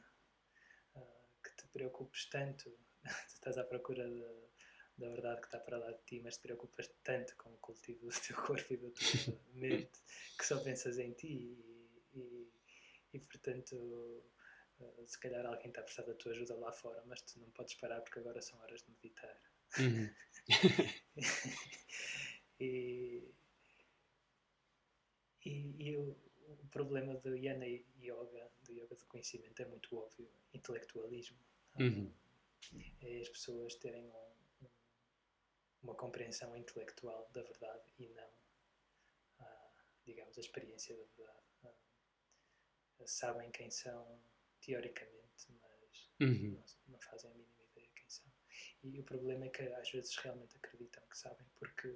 uh, que te preocupes tanto, tu estás à procura de, da verdade que está para lá de ti, mas te preocupas tanto com o cultivo do teu corpo e da tua mente que só pensas em ti e, e e portanto uh, se calhar alguém está a precisar da tua ajuda lá fora, mas tu não podes parar porque agora são horas de meditar. Uhum. e, e, e o, o, problema do Yana Yoga, do Yoga do conhecimento, é muito óbvio: intelectualismo. Uhum. É as pessoas terem um, um, uma compreensão intelectual da verdade e não, digamos, a experiência da verdade sabem quem são teoricamente, mas uhum. não, não, fazem a mínima ideia quem são. E o problema é que às vezes realmente acreditam que sabem porque,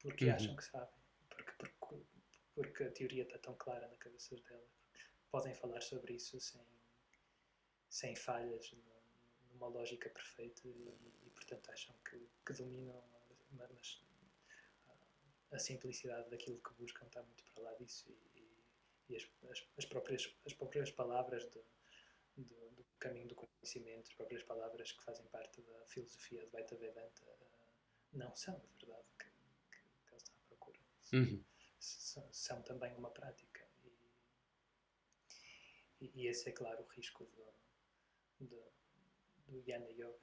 porque uhum. acham que sabem, porque, porque, porque a teoria está tão clara na cabeça delas. Podem falar sobre isso sem, sem falhas, numa lógica perfeita e, e portanto acham que, que dominam, mas a simplicidade daquilo que buscam está muito para lá disso e, e as, as, as, próprias, as próprias palavras do, do, do, caminho do conhecimento, as próprias palavras que fazem parte da filosofia de Vaita Vedanta, uh, não são a verdade que, que, que eles estão à procura. Uhum. São, são, também uma prática. E, e, esse é, claro, o risco do, do, do Yana Yoga.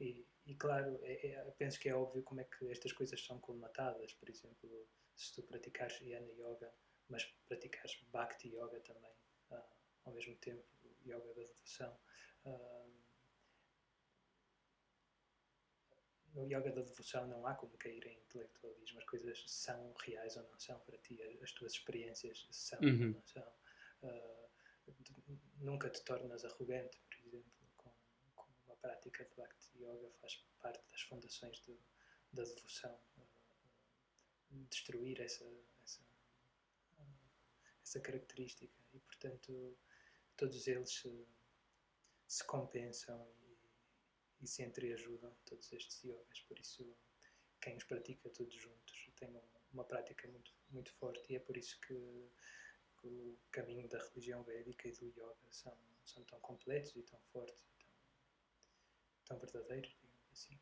E, e, claro, é, é, penso que é óbvio como é que estas coisas são colmatadas. Por exemplo, se tu praticares Yana Yoga, mas praticares Bhakti Yoga também, uh, ao mesmo tempo, Yoga da devoção. Uh, no Yoga da devoção não há como cair em intelectualismo, as coisas são reais ou não são para ti, as tuas experiências são uhum. ou não são. Uh, nunca te tornas arrogante, por exemplo, com, com uma prática de Bhakti Yoga, faz parte das fundações de, da devoção. destruir essa, essa essa característica e, portanto, todos eles se, se compensam e, e se entreajudam, todos estes yogas. Por isso, quem os pratica todos juntos tem uma prática muito, muito forte e é por isso que, que o caminho da religião védica e do yoga são, são tão completos e tão fortes e tão, tão verdadeiros, digamos assim.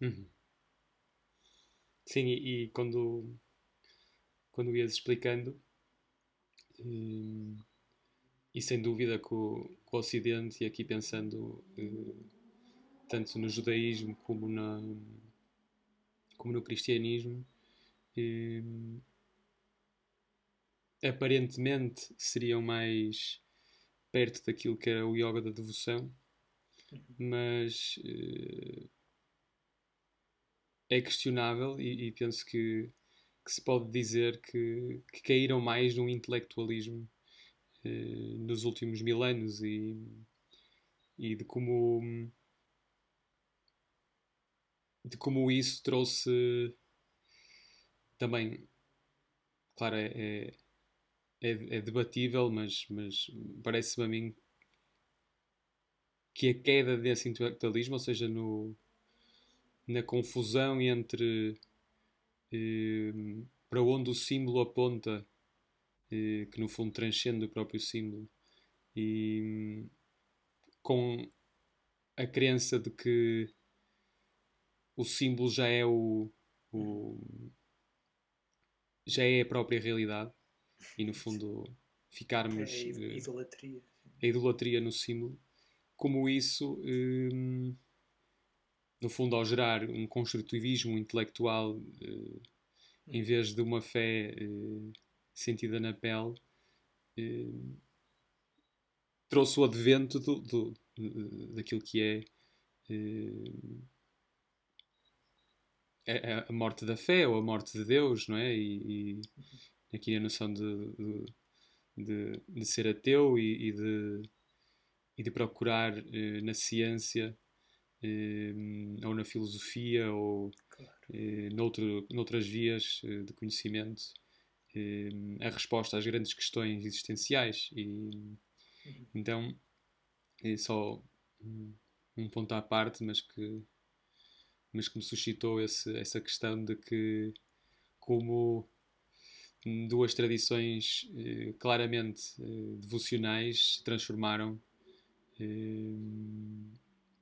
Uhum. Sim, e, e, quando, quando ias explicando, hum, e sem dúvida que o, que o Ocidente, e aqui pensando hum, tanto no judaísmo como, na, como no cristianismo, hum, aparentemente seriam mais perto daquilo que era o yoga da devoção, mas uh, é questionável e, e penso que, que, se pode dizer que, que caíram mais no intelectualismo uh, nos últimos mil anos e, e de como de como isso trouxe também claro é, é é, é debatível, mas, mas parece-me a mim que a queda desse intelectualismo, ou seja, no, na confusão entre eh, para onde o símbolo aponta, eh, que no fundo transcende o próprio símbolo, e com a crença de que o símbolo já é o, o já é a própria realidade e no fundo ficarmos. É a eh, idolatria. A idolatria no símbolo. Como isso, hum, no fundo, ao gerar um construtivismo intelectual uh, em vez de uma fé uh, sentida na pele, uh, trouxe o advento do, do, daquilo que é a, a, morte da fé ou a morte de Deus, não é? E, e aqui a noção de, de, de, ser ateu e, e, de, e de procurar eh, na ciência eh, ou na filosofia ou claro. eh, noutro, noutras vias eh, de conhecimento eh, a resposta às grandes questões existenciais e uhum. então é só um, um ponto à parte mas que mas que me suscitou esse, essa questão de que como duas tradições eh, claramente eh, devocionais se transformaram eh,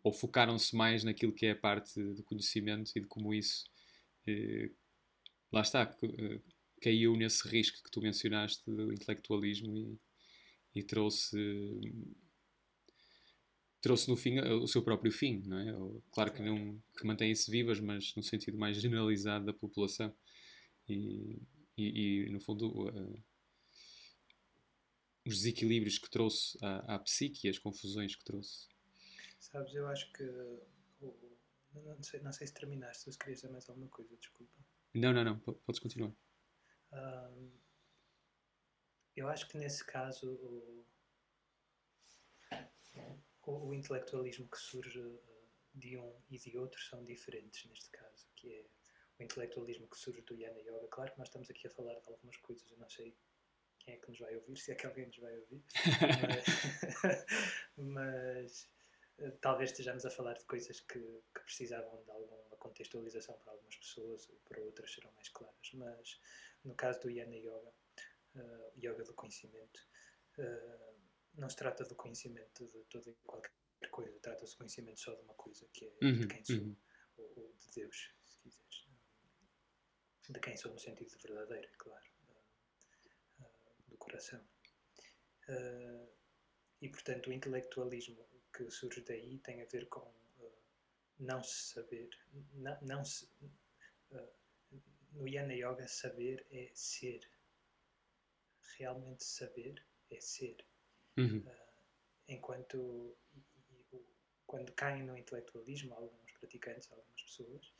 ou focaram-se mais naquilo que é a parte do conhecimento e de como isso lá está, caiu nesse risco que tu mencionaste do intelectualismo e, e trouxe trouxe no fim o seu próprio fim, não é? Claro que não que mantém-se vivas, mas no sentido mais generalizado da população. E, e, e no fundo, uh, os desequilíbrios que trouxe à, à psique e as confusões que trouxe. Sabes, eu acho que. Não, sei, não sei se terminaste, se querias dizer mais alguma coisa, desculpa. Não, não, não, podes continuar. Um, eu acho que nesse caso o, o, o, intelectualismo que surge eh, de um e de outro são diferentes neste caso, que é o intelectualismo que surge do Yana Yoga. Claro que nós estamos aqui a falar de algumas coisas, eu não sei quem é que nos vai ouvir, se é que alguém nos vai ouvir, mas, mas talvez estejamos a falar de coisas que, que, precisavam de alguma contextualização para algumas pessoas, para outras serão mais claras. Mas no caso do Yana Yoga, uh, Yoga do conhecimento, uh, não se trata do conhecimento de toda e qualquer coisa, trata-se do conhecimento só de uma coisa, que é uhum, de quem sou, uhum. ou, ou de Deus, se quiseres de quem sou no sentido verdadeiro, claro, do coração. E, portanto, o intelectualismo que surge daí tem a ver com ah, não se saber, não, não se, ah, no Yana Yoga, saber é ser. Realmente saber é ser. Uhum. enquanto quando caem no intelectualismo, alguns praticantes, algumas pessoas,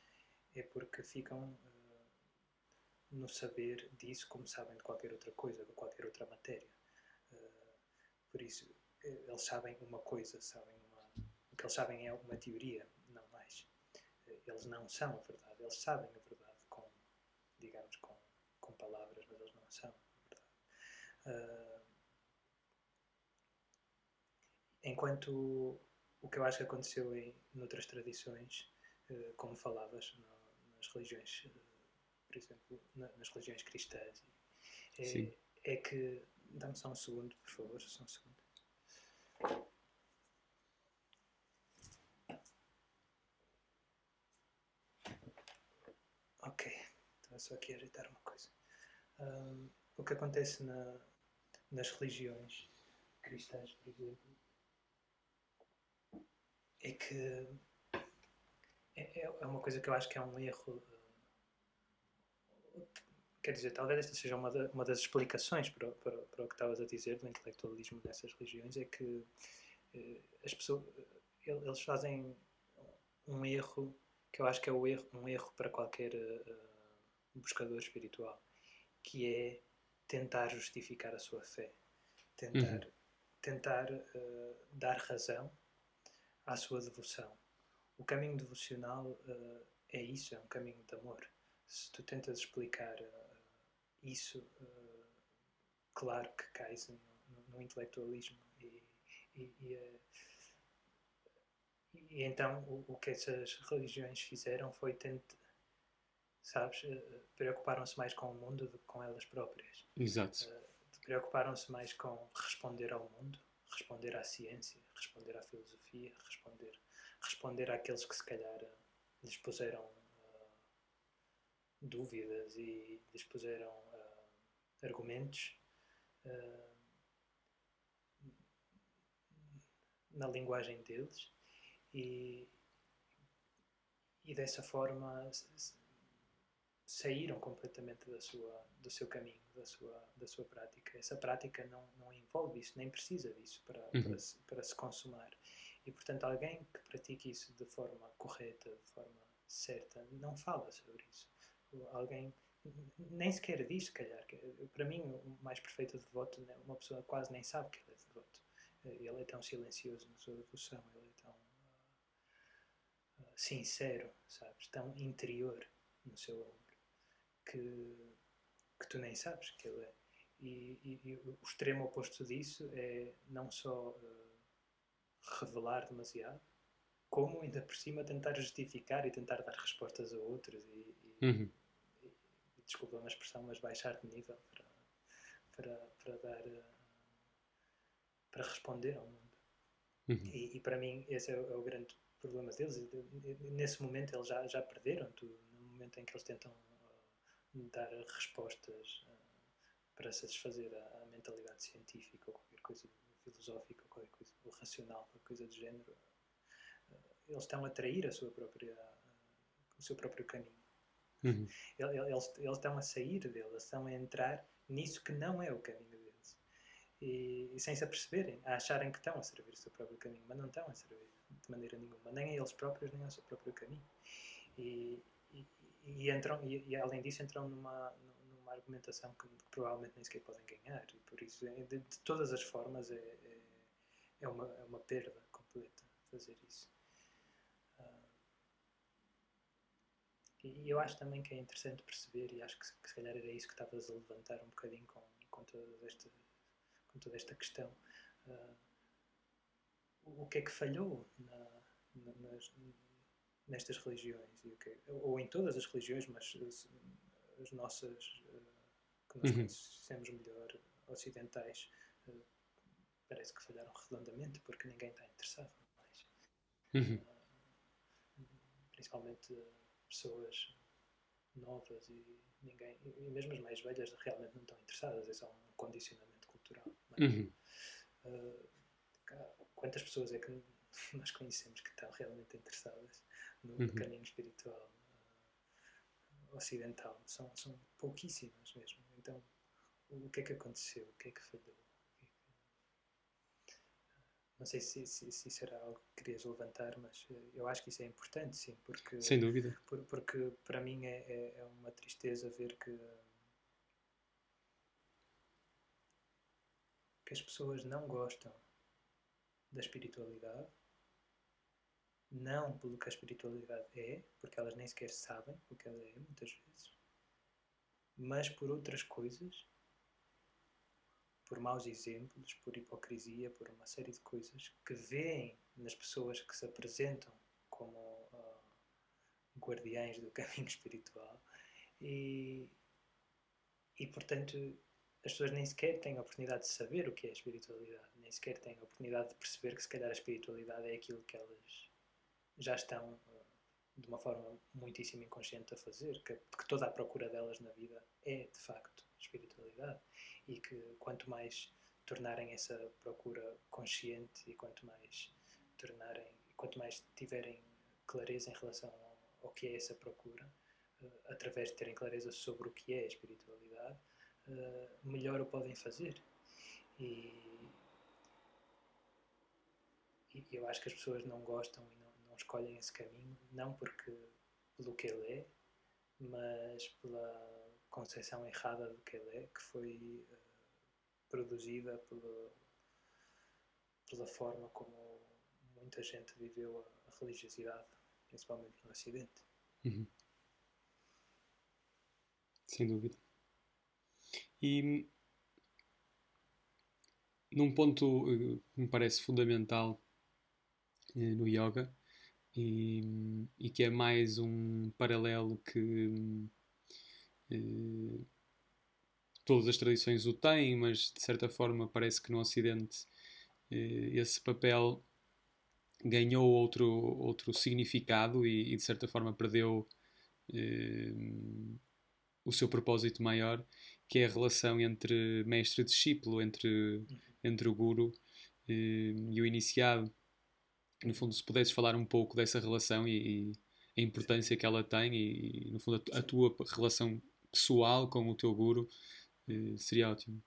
é porque ficam no saber disso como sabem de qualquer outra coisa, de qualquer outra matéria. Uh, por isso, eles sabem uma coisa, sabem uma, o que eles sabem é uma teoria, não mais. Uh, eles não são a verdade, eles sabem a verdade com, digamos, com, com palavras, mas eles não são a verdade. Uh, enquanto o que eu acho que aconteceu em noutras tradições, como falavas, no, nas religiões, uh, por exemplo, na, nas religiões cristãs, é, é que. Dá-me só um segundo, por favor, só um segundo. Ok, estava só aqui a ajeitar uma coisa. Um, o que acontece na, nas religiões cristãs, por exemplo, é que é, é, é uma coisa que eu acho que é um erro. Quer dizer, talvez esta seja uma, uma das explicações para, para, para o que estavas a dizer do intelectualismo nessas religiões, é que eh, as pessoas, eles fazem um erro que eu acho que é um erro, um erro para qualquer uh, buscador espiritual, que é tentar justificar a sua fé, tentar, uhum. tentar uh, dar razão à sua devoção. O caminho devocional uh, é isso, é um caminho de amor. Se tu tentas explicar isso, uh, claro que cais no, no, no intelectualismo. E, e, e, e então o, o, que essas religiões fizeram foi tentar, sabes, preocuparam-se mais com o mundo do que com elas próprias. Exato. preocuparam-se mais com responder ao mundo, responder à ciência, responder à filosofia, responder responder àqueles que se calhar lhes puseram dúvidas e lhes puseram argumentos uh, na linguagem deles e, e dessa forma saíram completamente da sua, do seu caminho, da sua, da sua prática. Essa prática não, não envolve isso, nem precisa disso para, uhum. para, se, para se consumar. E, portanto, alguém que pratique isso de forma correta, de forma certa, não fala sobre isso. Alguém nem sequer diz, se calhar. Para mim, o mais perfeito devoto, né, uma pessoa quase nem sabe que ele é devoto. Ele é tão silencioso na sua devoção, ele é tão uh, sincero, sabes? Tão interior no seu ombro, que, que tu nem sabes que ele é. E, e, e o extremo oposto disso é não só. Uh, revelar demasiado, como ainda por cima tentar justificar e tentar dar respostas a outros e, e, uhum. E, e desculpa uma expressão, mas baixar de nível para, para, para dar eh, para responder ao mundo. Uhum. E, para mim esse é o, é o, grande problema deles. Nesse momento eles já, já perderam tudo, no momento em que eles tentam uh, dar respostas uh, para satisfazer a, a mentalidade científica ou qualquer coisa filosófica ou qualquer coisa, ou racional, qualquer coisa do género, eh, eles estão a trair a sua própria, o seu próprio caminho. Uhum. Eles, eles estão a sair dele, estão a entrar nisso que não é o caminho deles. E, e, sem se aperceberem, a acharem que estão a servir o seu próprio caminho, mas não estão a servir de maneira nenhuma, nem a eles próprios, nem ao seu próprio caminho. E, e, e entram, e, além disso, entram numa, argumentação que, que, provavelmente nem sequer podem ganhar e por isso de, de, todas as formas é, é, é, uma, é uma perda completa fazer isso e eu acho também que é interessante perceber e acho que, que se calhar era isso que estavas a levantar um bocadinho com, com, toda, esta, com toda esta questão uh, o que é que falhou na, na, nas, nestas religiões ou em todas as religiões mas as nossas que nós uhum. conhecemos melhor ocidentais uh, parece que falharam redondamente porque ninguém está interessado mais. Uhum. Uh, principalmente pessoas novas e ninguém, e mesmo as mais velhas realmente não estão interessadas, é só um condicionamento cultural. Mas, uhum. uh, quantas pessoas é que nós conhecemos que estão realmente interessadas no uhum. caminho espiritual ocidental? São, são pouquíssimas mesmo. Então, o que é que aconteceu? O que é que falhou? Não sei se, se, se isso era algo que querias levantar, mas eh, eu acho que isso é importante, sim, porque... Sem dúvida. Por, porque para mim é, é, é uma tristeza ver que que as pessoas não gostam da espiritualidade, não pelo que a espiritualidade é, porque elas nem sequer sabem o que ela é, muitas vezes, mas por outras coisas, por maus exemplos, por hipocrisia, por uma série de coisas que veem nas pessoas que se apresentam como uh, guardiães do caminho espiritual e, e portanto as pessoas nem sequer têm a oportunidade de saber o que é a espiritualidade, nem sequer têm a oportunidade de perceber que se calhar a espiritualidade é aquilo que elas já estão eh, de uma forma muitíssimo inconsciente a fazer, que, que toda a procura delas na vida é de facto espiritualidade e que quanto mais tornarem essa procura consciente e quanto mais tornarem, quanto mais tiverem clareza em relação ao, que é essa procura, uh, através de terem clareza sobre o que é a espiritualidade, uh, melhor o podem fazer. E, e, eu acho que as pessoas não gostam e não, não escolhem esse caminho, não porque pelo que ele é, mas pela concepção errada do que ele é, que foi uh, produzida pela, pela forma como muita gente viveu a, a religiosidade, principalmente no Ocidente. Uhum. Sem dúvida. E num ponto uh, que me parece fundamental uh, no yoga e, e, que é mais um paralelo que uh, todas as tradições o têm, mas de certa forma parece que no Ocidente eh, esse papel ganhou outro, outro significado e, e de certa forma perdeu eh, o seu propósito maior, que é a relação entre mestre e discípulo, entre, entre o guru eh, e o iniciado. No fundo, se pudesses falar um pouco dessa relação e, e a importância que ela tem e, no fundo, a, a tua relação pessoal com o teu guru, eh, seria ótimo.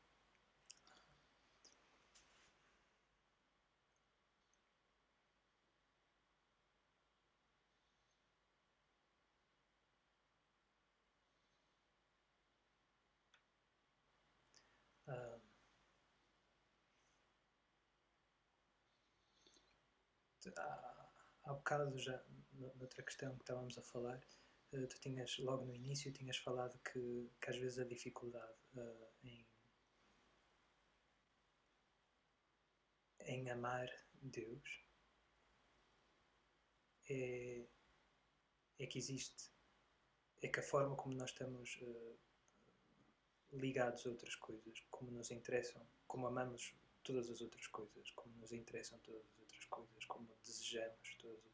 Há, há bocado já, noutra questão que estávamos a falar, tu tinhas, logo no início, tinhas falado que, que às vezes a dificuldade uh, em, em amar Deus é, é que existe, é que a forma como nós estamos uh, ligados a outras coisas, como nos interessam, como amamos todas as outras coisas, como nos interessam todas as outras coisas, como desejamos todas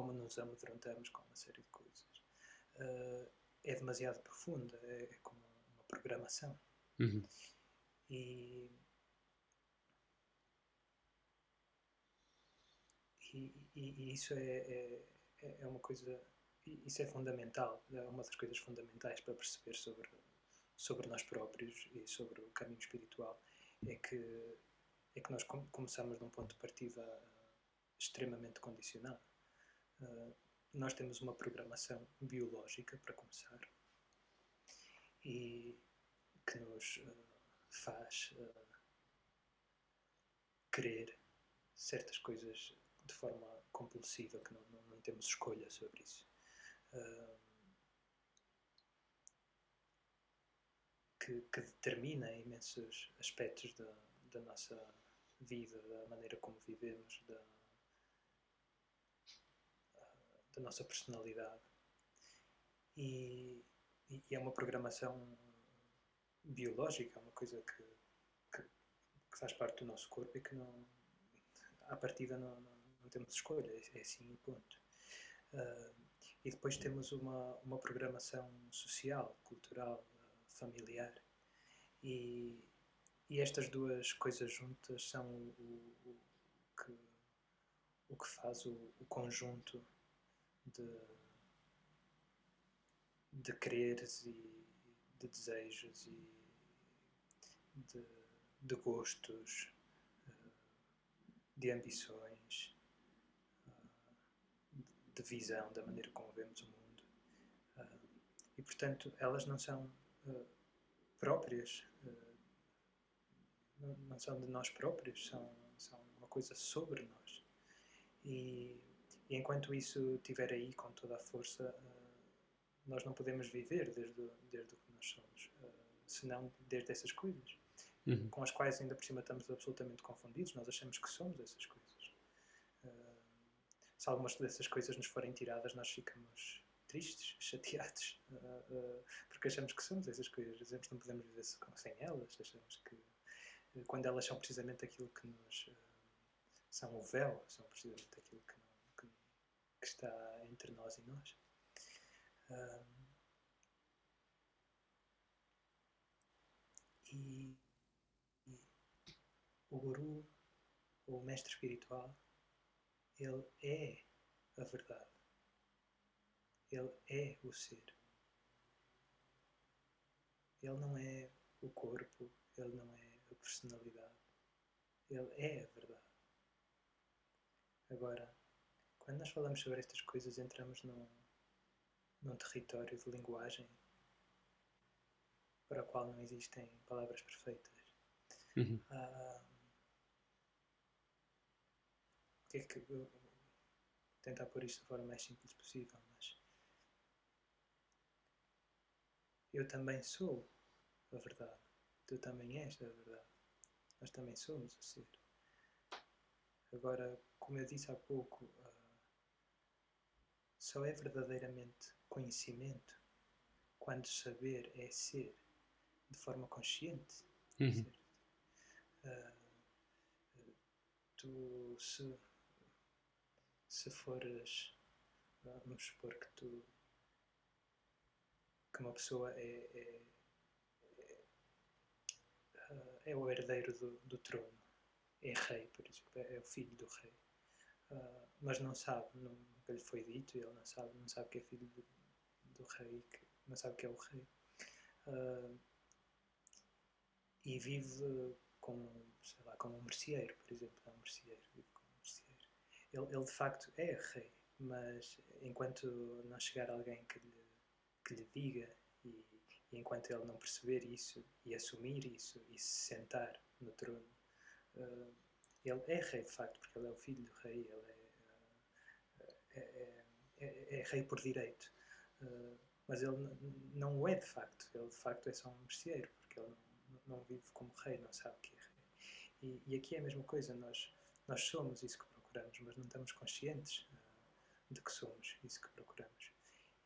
como nos amedrontamos com uma série de coisas, uh, é demasiado profunda, é, é como programação. Uhum. E, e, e, isso é, é, é uma coisa, isso é fundamental, é uma das coisas fundamentais para perceber sobre, sobre nós próprios e sobre o caminho espiritual, é que, é que nós começamos de um ponto de partida extremamente condicionado. Uh, nós temos uma programação biológica, para começar, e que nos uh, faz uh, querer certas coisas de forma compulsiva, que não, não, temos escolha sobre isso. Que, que, determina imensos aspectos da, da nossa vida, da maneira como vivemos, da, da nossa personalidade. E, e, é uma programação biológica, é uma coisa que, que, que, faz parte do nosso corpo e que não, à partida não, não, não temos escolha, é, assim ponto. Uh, e depois temos uma, uma programação social, cultural, familiar. E, e estas duas coisas juntas são o, o, o que, o que faz o, o conjunto de, de quereres e de desejos e de, de gostos, eh, de ambições, eh, de visão da maneira como vemos o mundo. Eh, e, portanto, elas não são próprias, não são de nós próprios, são, são uma coisa sobre nós. E, e enquanto isso estiver aí com toda a força, nós não podemos viver desde, desde o que nós somos, uh, senão desde essas coisas, uhum. com as quais ainda por cima estamos absolutamente confundidos, nós achamos que somos essas coisas. Uh, se algumas dessas coisas nos forem tiradas, nós ficamos tristes, chateados, porque achamos que somos essas coisas, achamos que não podemos viver sem elas, achamos que quando elas são precisamente aquilo que nos são o véu, são precisamente aquilo que, que, está entre nós e nós. E, e o guru, o mestre espiritual, ele é a verdade. Ele é o ser. Ele não é o corpo, ele não é a personalidade. Ele é a verdade. Agora, quando nós falamos sobre estas coisas, entramos num, num território de linguagem para o qual não existem palavras perfeitas. Uhum. Ah, o que é que eu vou tentar pôr isto da forma mais simples possível, mas eu também sou a verdade. Tu também és a verdade. Nós também somos o ser. Agora, como eu disse há pouco, só é verdadeiramente conhecimento quando saber é ser de forma consciente. Uhum. Uh, tu, se, se fores, vamos supor que tu, que uma pessoa é, é, é, uh, é o herdeiro do, do, trono, é rei, por exemplo, é, é o filho do rei, uh, mas não sabe, nunca lhe foi dito, ele não sabe, não sabe que é filho do, do rei, que, não sabe que é o rei. Uh, e vive como, sei lá, como um merceeiro, por exemplo, é um merceeiro, vive como um merceeiro. Ele, ele de facto é rei, mas enquanto não chegar alguém que lhe, que lhe diga e, e, enquanto ele não perceber isso e assumir isso e se sentar no trono, uh, ele é rei de facto, porque ele é o filho do rei, ele é, uh, é, é, é rei por direito. Mas ele não o é de facto, ele de facto é só um merceeiro, porque ele não não vive como rei, não sabe que é rei. E, e, aqui é a mesma coisa, nós, nós somos isso que procuramos, mas não estamos conscientes de que somos isso que procuramos.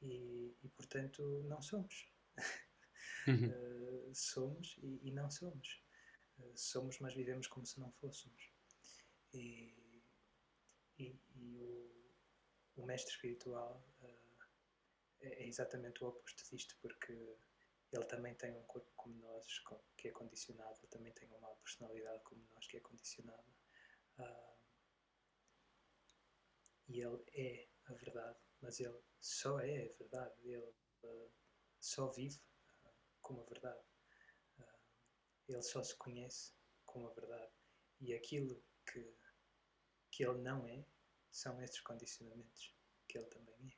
E, e portanto, não somos. Uhum. uh, somos e, e, não somos. Uh, somos, mas vivemos como se não fôssemos. E, e o, o mestre espiritual é, é exatamente o oposto disto, porque ele também tem um corpo como nós, que é condicionado, ele também tem uma personalidade como nós, que é condicionada. Uh, e ele é a verdade, mas ele só é a verdade, ele uh, só vive uh, como a verdade. ele só se conhece como a verdade. E aquilo que, que ele não é, são esses condicionamentos que ele também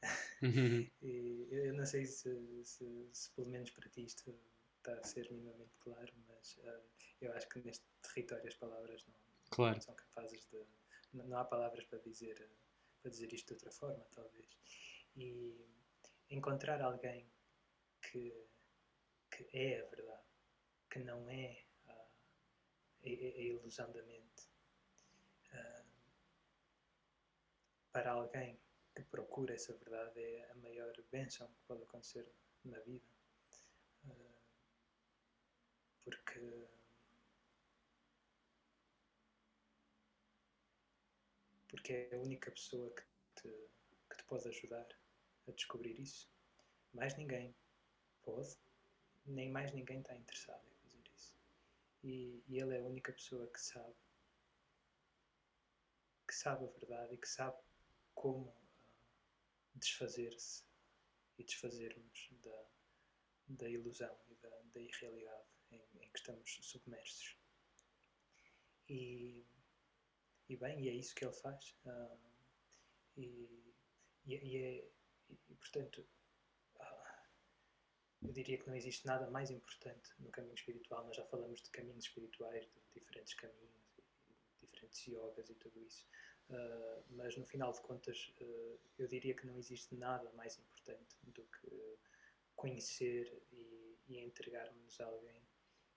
é. Uhum. e eu não sei se, se, se, pelo menos para ti isto está a ser minimamente claro, mas uh, eu acho que neste território as palavras não, claro. não são capazes de. Não, não, há palavras para dizer, para dizer isto de outra forma, talvez. E encontrar alguém que, que é a verdade, que não é a, a, a ilusão da mente. Uh, para alguém que procura essa verdade é a maior bênção que pode acontecer na vida. Uh, porque porque é a única pessoa que te, que te pode ajudar a descobrir isso. Mais ninguém pode, nem mais ninguém está interessado em fazer isso. E, e ele é a única pessoa que sabe, que sabe a verdade e que sabe como desfazer-se e desfazermos da, da ilusão e da, da irrealidade em, em, que estamos submersos. E, e bem, e é isso que ele faz. Uh, e, e, e, é, e, portanto, uh, eu diria que não existe nada mais importante no caminho espiritual. Nós já falamos de caminhos espirituais, de diferentes caminhos, diferentes yogas e tudo isso. Uh, mas no final de contas, uh, eu diria que não existe nada mais importante do que conhecer e, e entregarmos a alguém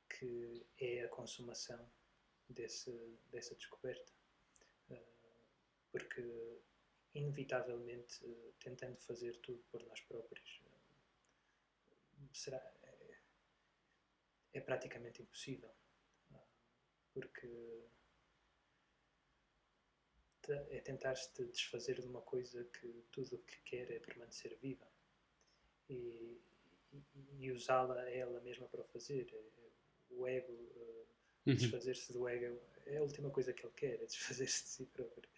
que é a consumação desse, dessa descoberta. Uh, porque inevitavelmente tentando fazer tudo por nós próprios, será, é, é praticamente impossível. Porque é tentar-se desfazer de uma coisa que tudo o que quer é permanecer viva e, e, e usá-la ela mesma para o fazer. É, o ego, uh, desfazer-se do ego, é a última coisa que ele quer, é desfazer-se de si próprio.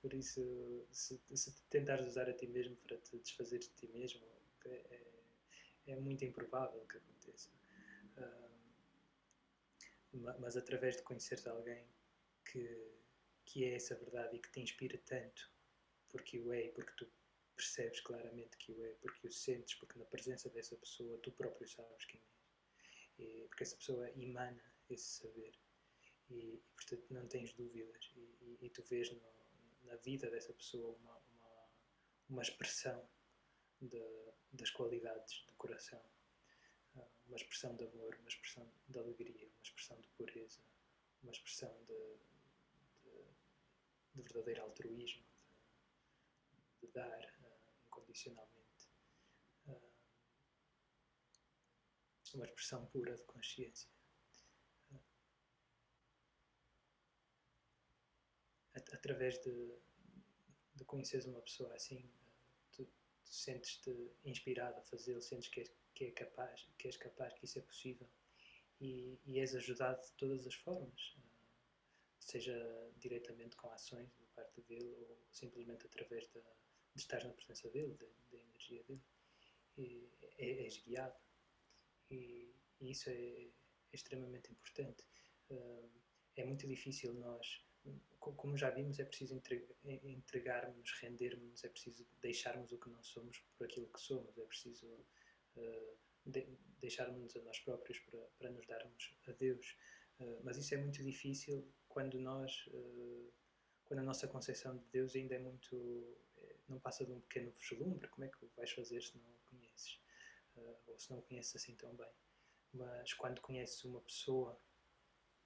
Por isso, se, se tentares usar a ti mesmo para te desfazer de ti mesmo, é, é, é muito improvável que aconteça. Uh, mas através de conheceres alguém que que é essa verdade e que te inspira tanto porque o é porque tu percebes claramente que o é, porque o sentes, porque na presença dessa pessoa tu próprio sabes quem és. E porque essa pessoa emana esse saber. E, e portanto não tens dúvidas. E, e, e tu vês no, na vida dessa pessoa uma, uma, uma expressão de, das qualidades do coração. Ah, uma expressão de amor, uma expressão de alegria, uma expressão de pureza, uma expressão de, de verdadeiro altruísmo, de, de dar uh, incondicionalmente. Uh, uma expressão pura de consciência. At através de, de conheceres uma pessoa assim, tu, tu sentes-te inspirado a fazê-lo, sentes que és, que é capaz, que és capaz, que isso é possível e, e és ajudado de todas as formas seja diretamente com ações da parte dele ou simplesmente através de, de estar na presença dele, da, energia dele. E, é, és guiado. E, e isso é, é, extremamente importante. Uh, é muito difícil nós, como já vimos, é preciso entregarmos, rendermos, é preciso deixarmos o que não somos por aquilo que somos, é preciso uh, de, deixarmos a nós próprios para, para nos darmos a Deus. Uh, mas isso é muito difícil quando nós, uh, quando a nossa concepção de Deus ainda é muito, é, não passa de um pequeno vislumbre, como é que vais fazer se não o conheces? Uh, ou se não o conheces assim tão bem? Mas quando conheces uma pessoa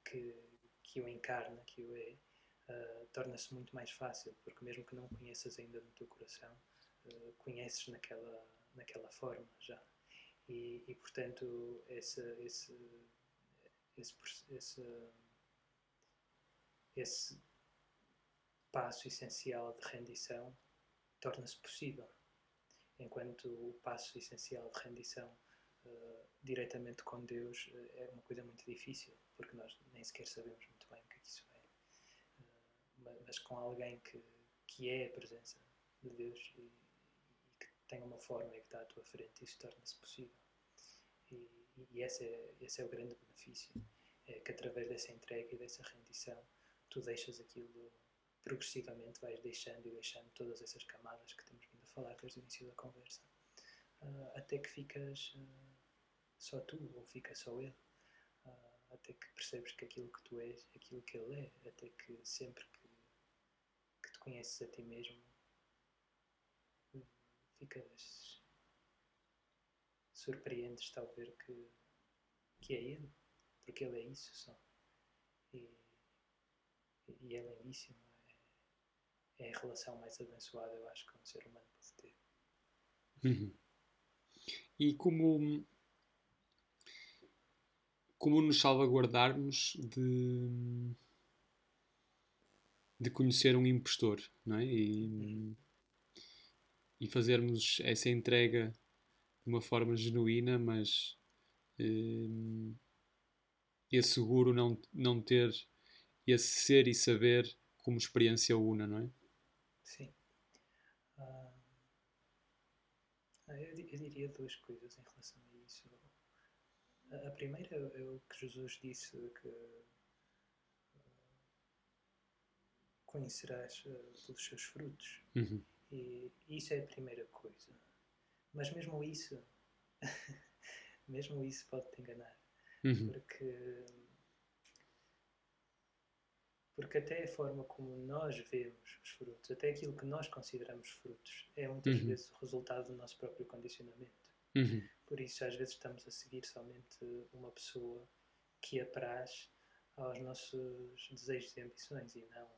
que, que o encarna, que o é, torna-se muito mais fácil, porque mesmo que não conheças ainda no teu coração, conheces naquela, naquela forma já. E, e portanto, esse, esse, esse, esse esse passo essencial de rendição torna-se possível, enquanto o passo essencial de rendição uh, diretamente com Deus uh, é uma coisa muito difícil, porque nós nem sequer sabemos muito bem o que é que isso é. Uh, mas com alguém que, que é a presença de Deus e, e que tem uma forma e que está à tua frente, isso torna-se possível. E, e esse, é, esse é o grande benefício, é que através dessa entrega e dessa rendição tu deixas aquilo progressivamente, vais deixando e deixando todas essas camadas que temos vindo a falar desde o início da conversa, uh, até que ficas uh, só tu ou fica só ele, uh, até que percebes que aquilo que tu és aquilo que ele é, até que sempre que, que te conheces a ti mesmo, ficas surpreendes-te ao ver que, que é ele, porque ele é isso só. E, e é lindíssimo. É, é a relação mais abençoada, eu acho, que um ser humano pode ter. Uhum. E como, como nos salvaguardarmos de, de conhecer um impostor, não é? E, e fazermos essa entrega de uma forma genuína, mas um, é seguro não, não ter esse ser e saber como experiência una, não é? Sim. Uh, eu, eu, diria duas coisas em relação a isso. A, a primeira é o que Jesus disse que uh, conhecerás uh, pelos seus frutos. Uhum. E isso é a primeira coisa. Mas mesmo isso, mesmo isso pode te enganar. Uhum. Porque porque até a forma como nós vemos os frutos, até aquilo que nós consideramos frutos, é muitas uhum. vezes o resultado do nosso próprio condicionamento. Uhum. Por isso, às vezes, estamos a seguir somente uma pessoa que apraz aos nossos desejos e ambições e não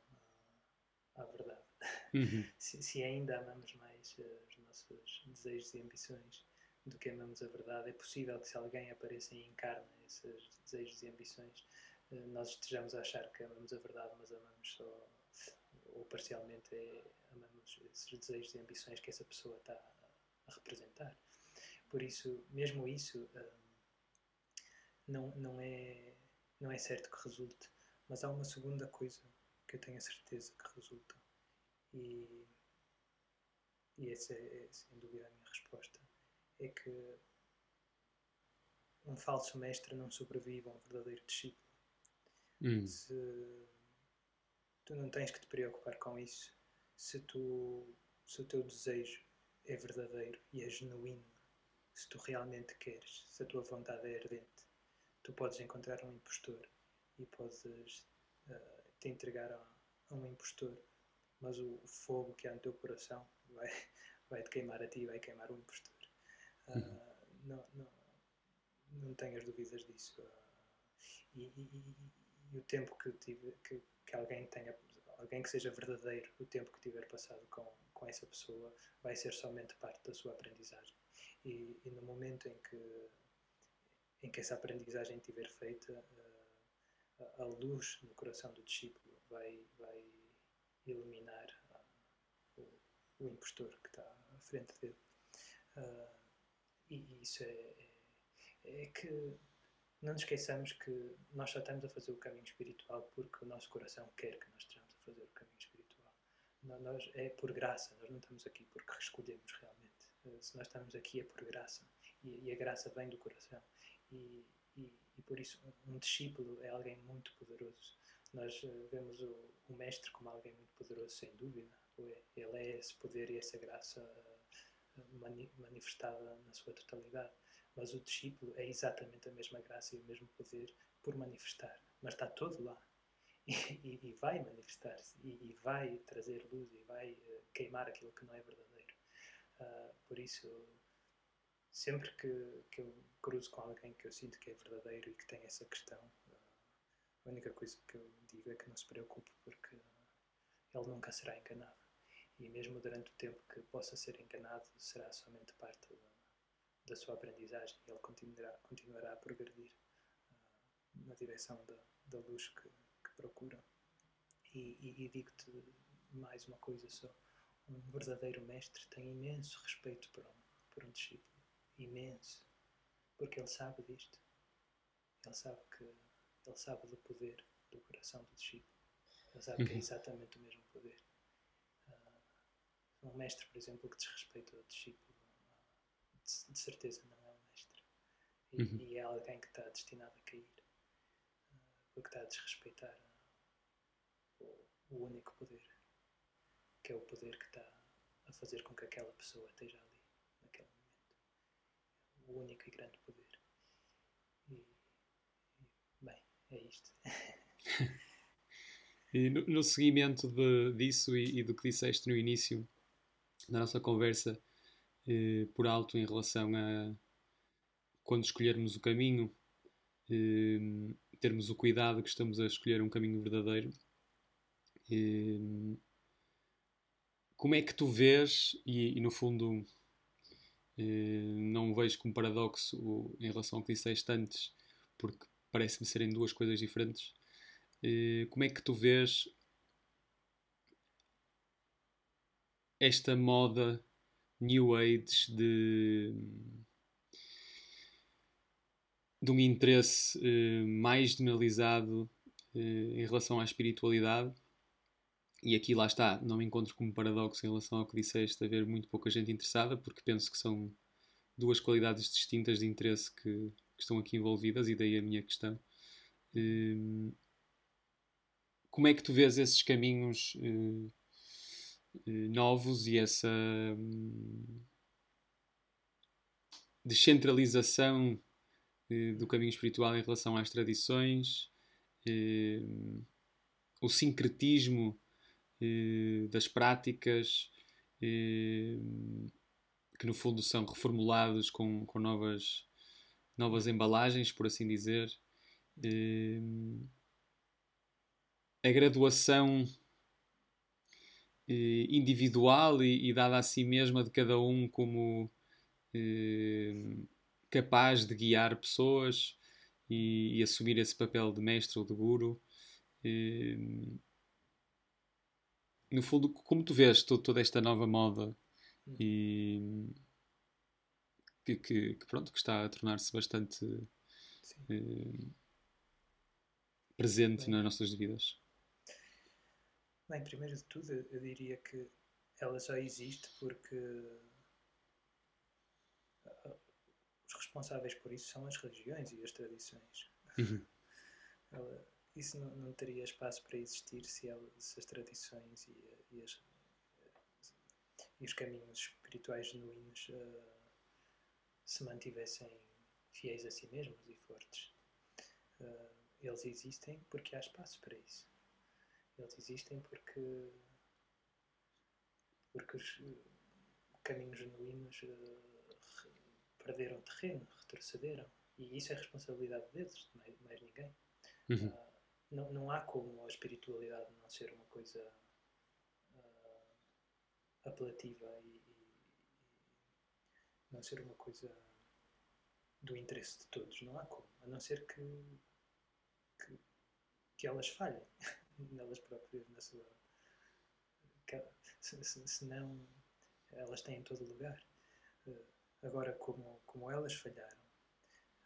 à verdade. Uhum. se, se, ainda amamos mais uh, os nossos desejos e ambições do que amamos a verdade, é possível que se alguém apareça e encarna esses desejos e ambições, nós estejamos a achar que amamos a verdade, mas amamos só, ou parcialmente, é, amamos esses desejos e ambições que essa pessoa está a, representar. Por isso, mesmo isso, uh, não, não, é, não é certo que resulte, mas há uma segunda coisa que eu tenho a certeza que resulta. E, e essa é, é sem dúvida a minha resposta. É que um falso mestre não sobrevive a um verdadeiro discípulo. Hum. Se tu não tens que te preocupar com isso, se, tu, se o teu desejo é verdadeiro e é genuíno, se tu realmente queres, se a tua vontade é ardente, tu podes encontrar um impostor e podes uh, te entregar a, a, um impostor, mas o, o, fogo que há no teu coração vai, vai te queimar a ti, vai queimar o impostor. Uh, uhum. não, não, não tenhas dúvidas disso. Uh, e, e, e, o tempo que, tive, que, que alguém tenha, alguém que seja verdadeiro, o tempo que tiver passado com, com essa pessoa vai ser somente parte da sua aprendizagem. E, e no momento em que, em que essa aprendizagem estiver feita, a luz no coração do discípulo vai, vai iluminar uh, o, o, impostor que está à frente dele. Uh, e isso é, é, é, que não nos esqueçamos que nós só estamos a fazer o caminho espiritual porque o nosso coração quer que nós estejamos a fazer o caminho espiritual. Nós, é por graça, nós não estamos aqui porque escolhemos realmente. Uh, se nós estamos aqui é por graça. E, e a graça vem do coração. E, e, e por isso um discípulo é alguém muito poderoso. Nós uh, vemos o, o, mestre como alguém muito poderoso, sem dúvida. É, ele é esse poder e essa graça mani manifestada na sua totalidade. Mas o discípulo é exatamente a mesma graça e o mesmo poder por manifestar. Mas está todo lá. E, e, e vai manifestar-se. E, e, vai trazer luz e vai uh, queimar aquilo que não é verdadeiro. por isso sempre que, que eu cruzo com alguém que eu sinto que é verdadeiro e que tem essa questão, a única coisa que eu digo é que não se preocupe porque ele nunca será enganado. E mesmo durante o tempo que possa ser enganado, será somente parte da, da sua aprendizagem e ele continuará, continuará a progredir uh, na direção da, da luz que, que procura. E, e, e digo-te mais uma coisa só: um verdadeiro mestre tem imenso respeito por um, por um discípulo imenso, porque ele sabe disto. Ele sabe que ele sabe do poder do coração do discípulo. Ele sabe que é uhum. exatamente o mesmo poder. Uh, um mestre, por exemplo, que desrespeita o discípulo, de, certeza não é um mestre. E, uhum. e, é alguém que está destinado a cair, uh, porque está a desrespeitar o, o único poder, que é o poder que está a fazer com que aquela pessoa esteja ali o único e grande poder. E, e bem, é isto. e no, no, seguimento de, disso e, e, do que disseste no início da nossa conversa, eh, por alto em relação a quando escolhermos o caminho, eh, termos o cuidado que estamos a escolher um caminho verdadeiro. Eh, como é que tu vês, e, e no fundo não vejo como paradoxo em relação ao que disseste antes, porque parece-me serem duas coisas diferentes. Como é que tu vês esta moda New Age de, de um interesse eh, mais generalizado em relação à espiritualidade? E aqui lá está, não me encontro como paradoxo em relação ao que disseste, haver muito pouca gente interessada, porque penso que são duas qualidades distintas de interesse que, que estão aqui envolvidas, e daí a minha questão. Hum, como é que tu vês esses caminhos uh, novos e essa um, descentralização uh, do caminho espiritual em relação às tradições, hum, o sincretismo eh, das práticas eh, que no fundo são reformulados com, com novas, novas embalagens, por assim dizer. Eh, a graduação eh, individual e, e, dada a si mesma de cada um como eh, capaz de guiar pessoas e, e, assumir esse papel de mestre ou de guru. Eh, no fundo, como tu vês todo, toda esta nova moda e que, que, que pronto, que está a tornar-se bastante eh, presente Bem, nas nossas vidas? Bem, primeiro de tudo, eu diria que ela só existe porque ah, os responsáveis por isso são as religiões e as tradições. Uhum. Ela, isso não, não, teria espaço para existir se, ela, se as tradições e, e, as, e, os caminhos espirituais genuínos uh, se mantivessem fiéis a si mesmos e fortes. Uh, eles existem porque há espaço para isso. Eles existem porque, porque os caminhos genuínos uh, perderam terreno, retrocederam. E isso é responsabilidade deles, mais, mais ninguém. Uhum. Uh, não, não há como a espiritualidade não ser uma coisa uh, apelativa e, e, não ser uma coisa do interesse de todos. Não há como. A não ser que, que, que elas falhem nelas próprias, na sua. Se, senão elas têm em todo lugar. Uh, agora, como, como elas falharam,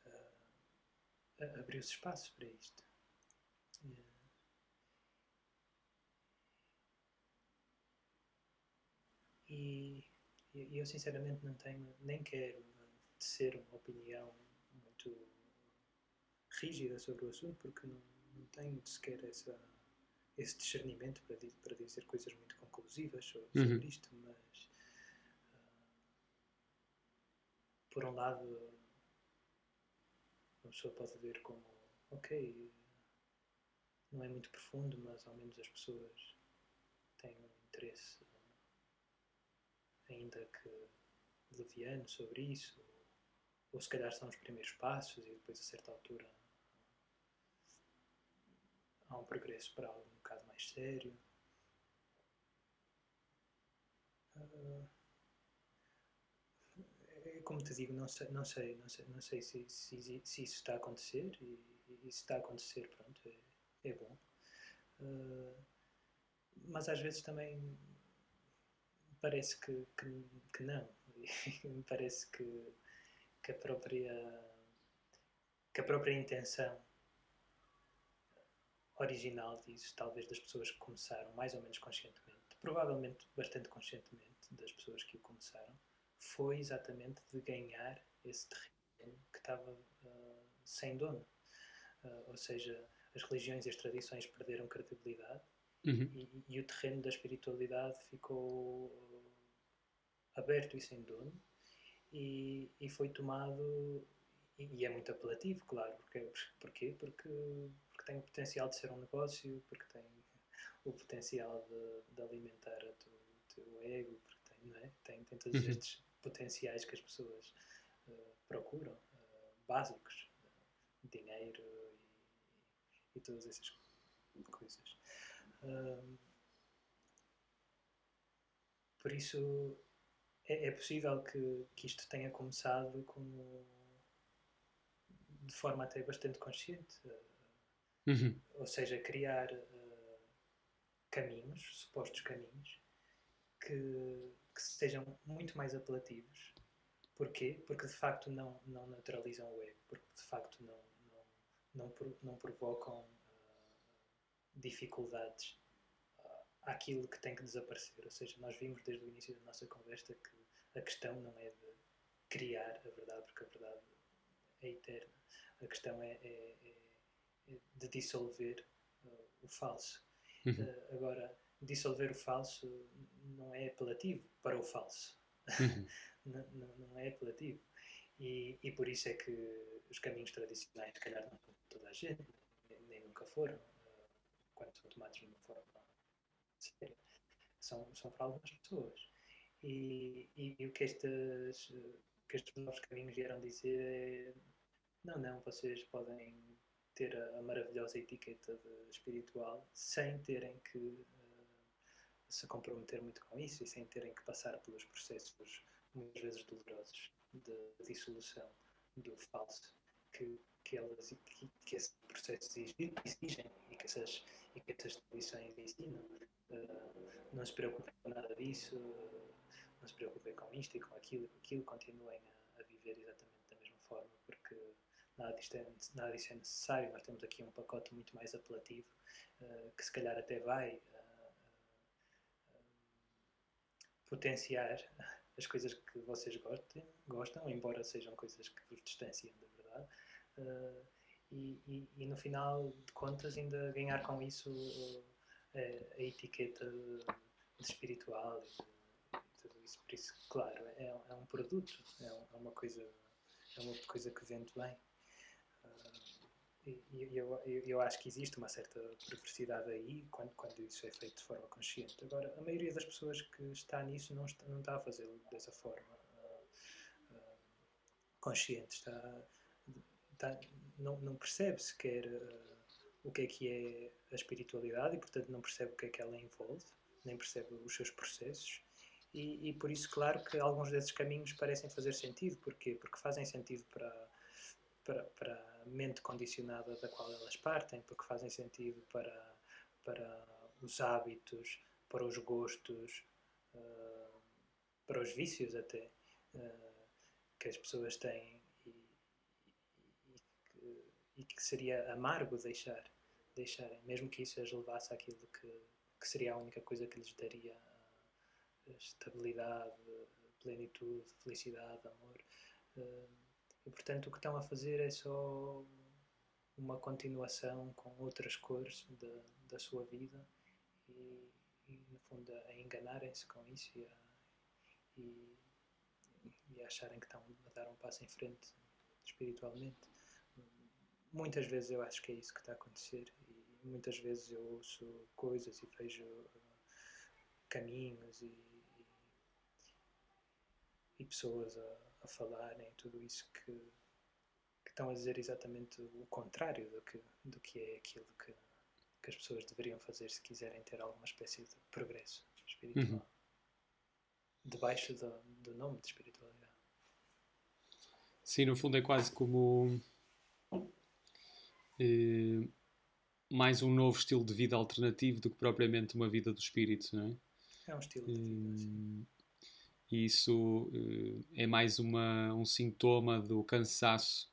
uh, abriu-se espaço para isto. E, e eu sinceramente não tenho, nem quero ser uma opinião muito rígida sobre o assunto, porque não, não tenho sequer essa, esse discernimento para, para dizer coisas muito conclusivas sobre, uhum. isto, mas uh, por um lado uma pessoa pode ver como ok não é muito profundo, mas ao menos as pessoas têm um interesse ainda que leviano sobre isso, ou se calhar são os primeiros passos e depois a certa altura há um progresso para algo um bocado mais sério. Uh, como te digo, não sei, não sei, não sei, não sei se, se, se isso está a acontecer e, e se está a acontecer, pronto, é, é bom. Uh, mas às vezes também parece que, que, que não. Me parece que, que, a própria, que a própria intenção original disso, talvez das pessoas que começaram mais ou menos conscientemente, provavelmente bastante conscientemente das pessoas que o começaram, foi exatamente de ganhar esse terreno que estava uh, sem dono. Uh, ou seja, as religiões e as tradições perderam credibilidade uhum. e, e, o terreno da espiritualidade ficou uh, aberto e sem dono e, e foi tomado e, e, é muito apelativo, claro, porque, porquê? Porque, porque tem o potencial de ser um negócio, porque tem o potencial de, de alimentar o teu, teu, ego, porque tem, não é? tem, tem todos uhum. estes potenciais que as pessoas uh, procuram, uh, básicos, uh, dinheiro, e todas essas coisas. Por isso é, é, possível que, que isto tenha começado como de forma até bastante consciente, uhum. ou seja, criar uh, caminhos, supostos caminhos, que, que sejam muito mais apelativos. Porquê? Porque de facto não, não neutralizam o ego, porque de facto não, não, não provocam uh, dificuldades uh, àquilo que tem que desaparecer. Ou seja, nós vimos desde o início da nossa conversa que a questão não é de criar a verdade, porque a verdade é eterna. A questão é, é, é de dissolver uh, o falso. Uhum. Uh, agora, dissolver o falso não é apelativo para o falso. Uhum. não, não, não, é apelativo. E, e por isso é que os caminhos tradicionais, se calhar, não toda a gente, nem, nem nunca foram, uh, quando são tomados de uma forma séria. São, são para algumas pessoas. E, e, e o que, estas, que estes novos caminhos vieram dizer é: não, não, vocês podem ter a, a maravilhosa etiqueta espiritual sem terem que uh, se comprometer muito com isso e sem terem que passar pelos processos muitas vezes dolorosos de dissolução do falso que, que, elas, que, que esse processo exigem e que essas, e que essas tradições ensinam. Uh, não se preocupem com nada disso, não se preocupem com isto e com aquilo e com aquilo, continuem a, a viver exatamente da mesma forma, porque nada disto, é, nada disto é necessário. Nós temos aqui um pacote muito mais apelativo uh, que se calhar até vai uh, potenciar as coisas que vocês gostem, gostam, embora sejam coisas que vos distanciam da verdade. Uh, e, e, e, no final de contas ainda ganhar com isso a, etiqueta de, de espiritual e, de, tudo isso. Por isso, claro, é, é um produto, é, é, uma coisa, é uma coisa que vende bem. E eu, eu, acho que existe uma certa perversidade aí quando, quando isso é feito de forma consciente. Agora, a maioria das pessoas que está nisso não está, não está a fazê-lo dessa forma uh, uh, consciente. Está, está, não, não percebe sequer uh, o que é que é a espiritualidade e, portanto, não percebe o que é que ela envolve, nem percebe os seus processos. E, e por isso, claro que alguns desses caminhos parecem fazer sentido. Porquê? Porque fazem sentido para, para, para mente condicionada da qual elas partem, porque fazem sentido para, para os hábitos, para os gostos, uh, para os vícios até, uh, que as pessoas têm e, e, que, e, que, seria amargo deixar, deixarem, mesmo que isso as levasse àquilo que, que seria a única coisa que lhes daria estabilidade, plenitude, felicidade, amor. Uh, e portanto o que estão a fazer é só uma continuação com outras cores de, da sua vida e, e no fundo a enganarem-se com isso e a, e, e a acharem que estão a dar um passo em frente espiritualmente. Muitas vezes eu acho que é isso que está a acontecer e muitas vezes eu ouço coisas e vejo uh, caminhos e, e pessoas a a falarem, tudo isso que, que, estão a dizer exatamente o contrário do que, do que é aquilo que, que as pessoas deveriam fazer se quiserem ter alguma espécie de progresso espiritual. Uhum. Debaixo do, do nome de espiritualidade. Sim, no fundo é quase como eh, mais um novo estilo de vida alternativo do que propriamente uma vida do espírito, não é? É um estilo de vida, sim. E isso uh, é mais uma, um sintoma do cansaço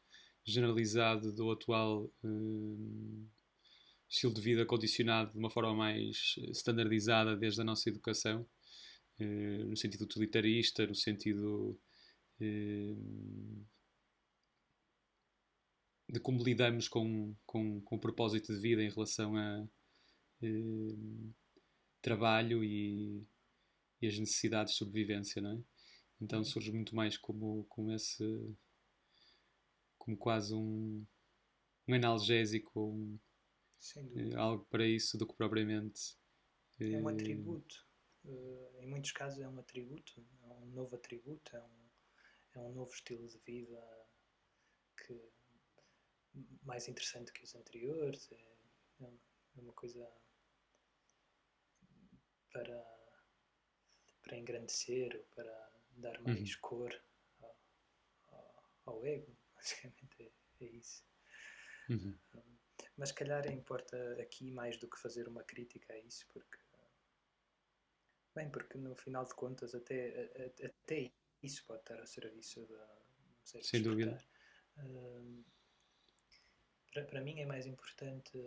generalizado do atual uh, estilo de vida condicionado de uma forma mais standardizada desde a nossa educação, uh, no sentido utilitarista, no sentido de como lidamos com, com, com o propósito de vida em relação a trabalho e e as necessidades de sobrevivência, não é? Então uhum. surge muito mais como, como esse. como quase um, um analgésico ou um, uh, algo para isso do que propriamente. É um eh, atributo. Uh, em muitos casos é um atributo, é um novo atributo, é um, é um novo estilo de vida que mais interessante que os anteriores, é, é uma coisa para para engrandecer ou para dar mais uhum. cor ao, ao, ao, ego, basicamente é, é isso. Uhum. Um, mas se calhar importa aqui mais do que fazer uma crítica a isso, porque bem, porque no final de contas até, até isso pode estar a serviço da sei, sem dúvida. Um, para, para mim é mais importante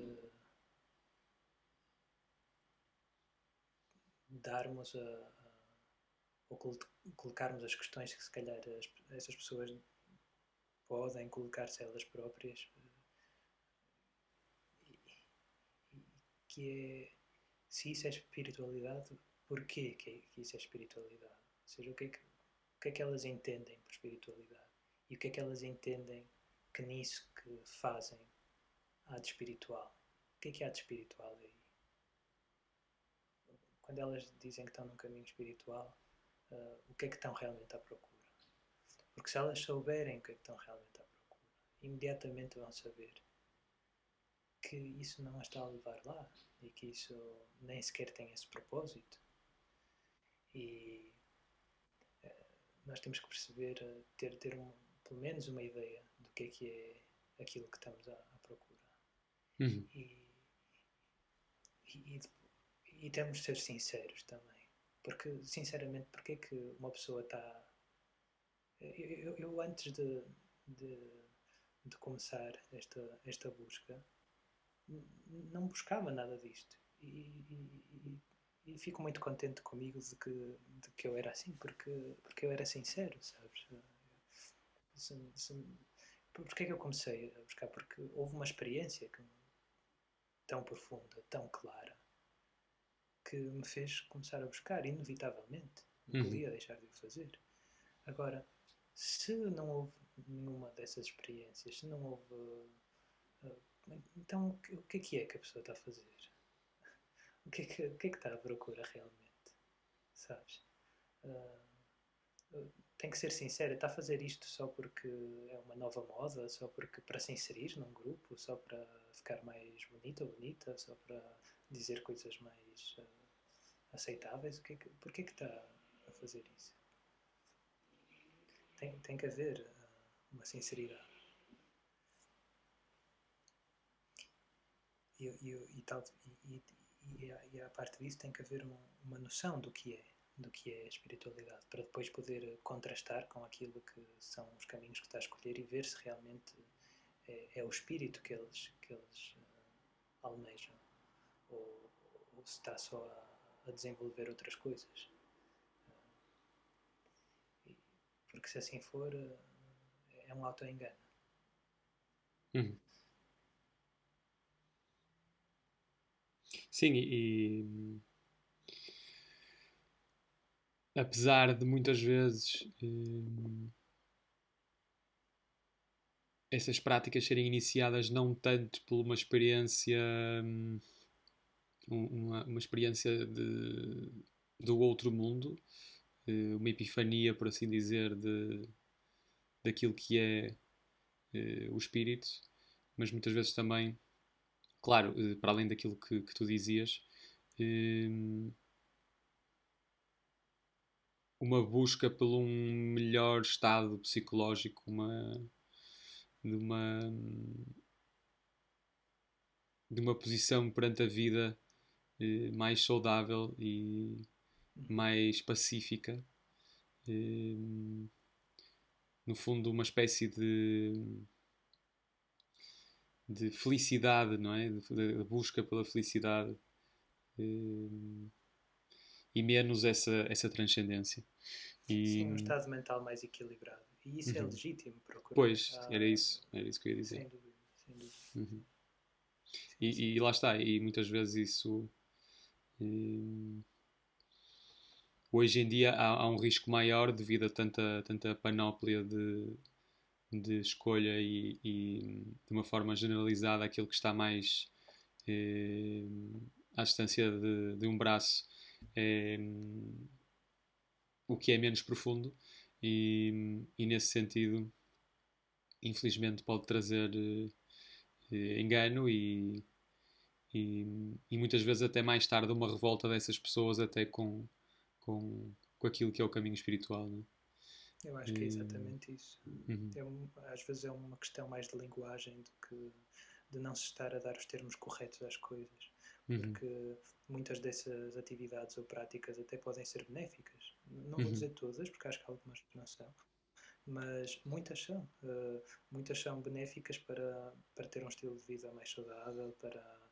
darmos a, ou colocarmos as questões que se calhar as, essas pessoas podem colocar-se elas próprias e, e, que é se isso é espiritualidade porquê que, que isso é espiritualidade? Ou seja, o que, é que, o que é que elas entendem por espiritualidade? E o que é que elas entendem que nisso que fazem há de espiritual? O que é que há de espiritual aí? Quando elas dizem que estão num caminho espiritual uh, o que é que estão realmente à procura. Porque se elas souberem o que é que estão realmente à procura, imediatamente vão saber que isso não as está a levar lá e que isso nem sequer tem esse propósito. E uh, nós temos que perceber, uh, ter, ter um, pelo menos uma ideia do que é que é aquilo que estamos à, à procura. Uhum. E, e, e, e, temos de ser sinceros também. Porque, sinceramente, porque é que uma pessoa está. Eu, eu, eu, antes de, de, de começar esta, esta busca, não buscava nada disto. E, e, e, fico muito contente comigo de que, de que eu era assim, porque, porque eu era sincero, sabes? Se, se, porque é que eu comecei a buscar? Porque houve uma experiência que, tão profunda, tão clara, que me fez começar a buscar, inevitavelmente. Não uhum. podia deixar de o fazer. Agora, se não houve nenhuma dessas experiências, se não houve. Uh, então, o que é que é que a pessoa está a fazer? O que é que, que, é que está à procura realmente? Sabes? Uh, tem que ser sincera, está a fazer isto só porque é uma nova moda, só porque para se inserir num grupo, só para ficar mais bonita ou bonita, só para dizer coisas mais uh, aceitáveis? O que é que, porquê que está a fazer isso? Tem, tem que haver uh, uma sinceridade. E, e, e, tal, e, e, a, e a parte disso tem que haver um, uma noção do que é, do que é a espiritualidade, para depois poder contrastar com aquilo que são os caminhos que está a escolher e ver se realmente é, é o espírito que eles, que eles uh, almejam ou, ou, se está só a, a desenvolver outras coisas. Uh, porque se assim for, uh, é um auto-engano. Uhum. Sim, e, apesar de muitas vezes hum, essas práticas serem iniciadas não tanto por uma experiência hum, uma, uma experiência de, do outro mundo eh, uma epifania por assim dizer de, daquilo que é eh, o espírito mas muitas vezes também claro eh, para além daquilo que, que tu dizias hum, uma busca por um melhor estado psicológico, uma de uma de uma posição perante a vida eh, mais saudável e mais pacífica. Eh, no fundo, uma espécie de de felicidade, não é? De, de busca pela felicidade. Eh, e menos essa, essa transcendência. E... Sim, um estado mental mais equilibrado. E isso é uhum. é legítimo procurar. Pois, ah, era isso, era isso que eu ia dizer. Sem dúvida, sem dúvida. Uhum. E, e, lá está, e muitas vezes isso. Hum, hoje em dia há, há, um risco maior devido a tanta, tanta panóplia de, de escolha e, e, de uma forma generalizada aquilo que está mais eh, à distância de, de um braço é, o que é menos profundo e, e nesse sentido infelizmente pode trazer eh, engano e, e, e, muitas vezes até mais tarde uma revolta dessas pessoas até com, com, com aquilo que é o caminho espiritual. Não é? Eu acho que é exatamente isso. Uhum. É, às vezes é uma questão mais de linguagem do que de não se estar a dar os termos corretos às coisas. Uhum. Porque muitas dessas atividades ou práticas até podem ser benéficas. Não vou uhum. dizer todas, porque acho que algumas não são, mas muitas são. Uh, muitas são benéficas para, para ter um estilo de vida mais saudável, para,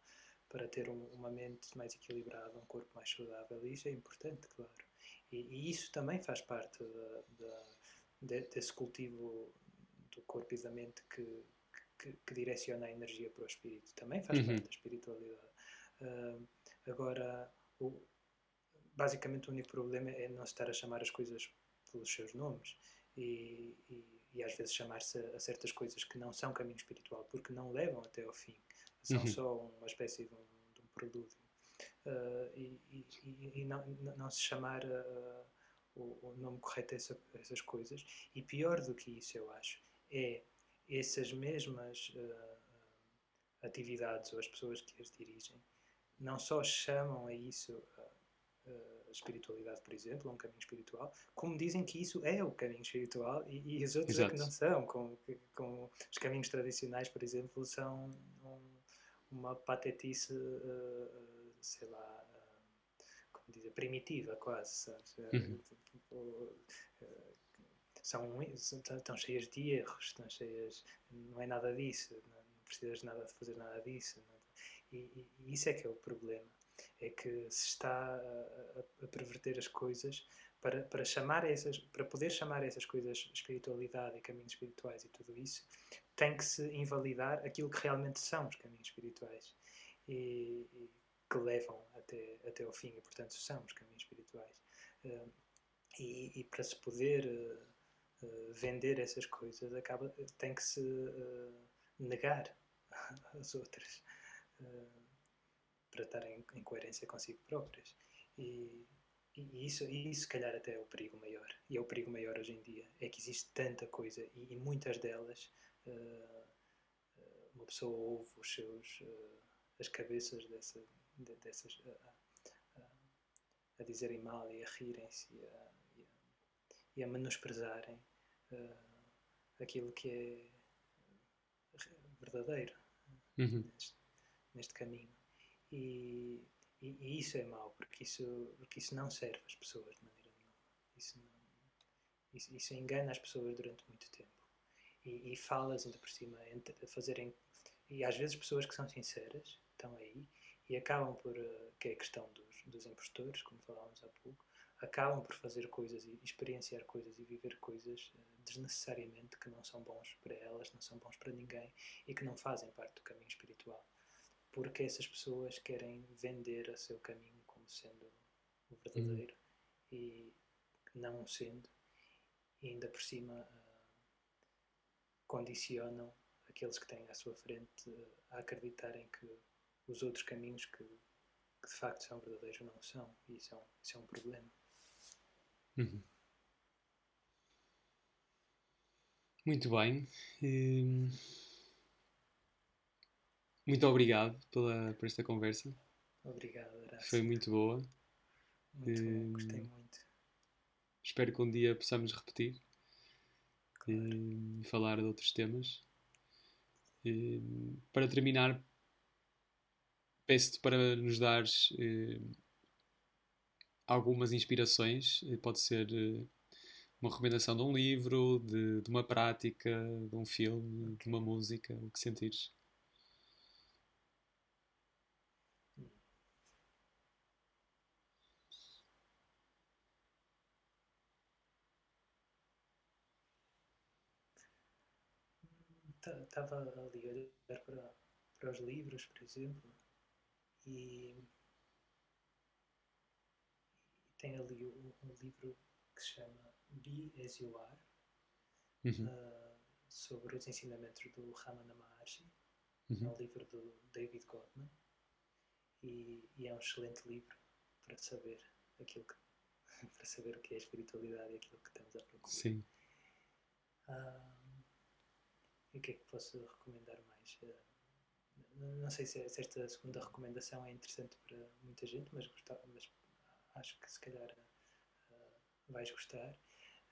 para ter um, uma mente mais equilibrada, um corpo mais saudável, e isso é importante, claro. E, e isso também faz parte de, desse cultivo do corpo e da mente que, que, que, direciona a energia para o espírito. Também faz uhum. parte da espiritualidade. Uh, agora, o, basicamente o único problema é não estar a chamar as coisas pelos seus nomes e, e, e às vezes chamar-se a, certas coisas que não são caminho espiritual porque não levam até ao fim. São uhum. só uma espécie de um, de um prelúdio. Uh, e, e, e não, não, se chamar uh, o, o, nome correto a, essa, essas coisas. E pior do que isso, eu acho, é essas mesmas uh, atividades ou as pessoas que as dirigem não só chamam a isso uh, espiritualidade, por exemplo, a um caminho espiritual, como dizem que isso é o caminho espiritual e, e os outros Exato. é que não são, como, como, os caminhos tradicionais, por exemplo, são um, uma patetice, uh, sei lá, uh, como dizer, primitiva quase, sabes? Uhum. Tipo, são, estão cheias de erros, estão cheias, não é nada disso, não, não precisas nada de fazer nada disso. E, e, e, isso é que é o problema, é que se está a, a, perverter as coisas para, para chamar essas, para poder chamar essas coisas espiritualidade e caminhos espirituais e tudo isso, tem que se invalidar aquilo que realmente são os caminhos espirituais e, e que levam até, até ao fim e portanto são os caminhos espirituais. Uh, e, e, para se poder uh, eh, vender essas coisas, acaba, tem que se uh, negar as outras para estarem em coerência consigo próprias. E, e isso, e isso, se calhar, até é o perigo maior. E é o perigo maior hoje em dia. É que existe tanta coisa e, e muitas delas uma pessoa ouve os seus, as cabeças dessa, de, dessas a, a, dizerem mal e a rirem-se e a, e a menosprezarem uh, aquilo que é verdadeiro uhum. Neste, caminho. E, e, e, isso é mau, porque isso, porque isso não serve às pessoas de maneira nenhuma. Isso, não, isso, isso engana as pessoas durante muito tempo. E, e falas ainda por cima, entre, fazerem. E às vezes pessoas que são sinceras estão aí e acabam por. Uh, que é a questão dos, dos impostores, como falávamos há pouco, acabam por fazer coisas e experienciar coisas e viver coisas uh, desnecessariamente que não são bons para elas, não são bons para ninguém e que não fazem parte do caminho espiritual. Porque essas pessoas querem vender o seu caminho como sendo o verdadeiro uhum. e não sendo, e ainda por cima uh, condicionam aqueles que têm à sua frente uh, a acreditarem que os outros caminhos que, que de facto são verdadeiros não são, e isso é um, isso é um problema. Uhum. Muito bem. Hum, muito obrigado pela, por esta conversa. Obrigado, Horácio. Foi muito boa. Muito bom, hum, gostei muito. Espero que um dia possamos repetir claro. Hum, e falar de outros temas. Para terminar, peço-te para nos dares algumas inspirações, eh, pode ser eh, uma recomendação de um livro, de, de uma prática, de um filme, de uma música, o que sentires. Estava ali a olhar para, para os livros, por exemplo, e tem ali um, um livro que se chama Be As You Are, uhum. uh, sobre os ensinamentos do Ramana Maharshi. Uhum. É um livro do David Gottman e, e, é um excelente livro para saber aquilo que para saber o que é espiritualidade e aquilo que estamos a procurar. Sim. Uh, e o que é que posso recomendar mais? Uh, não sei se, esta segunda recomendação é interessante para muita gente, mas, gostava, mas acho que se calhar uh, vais gostar.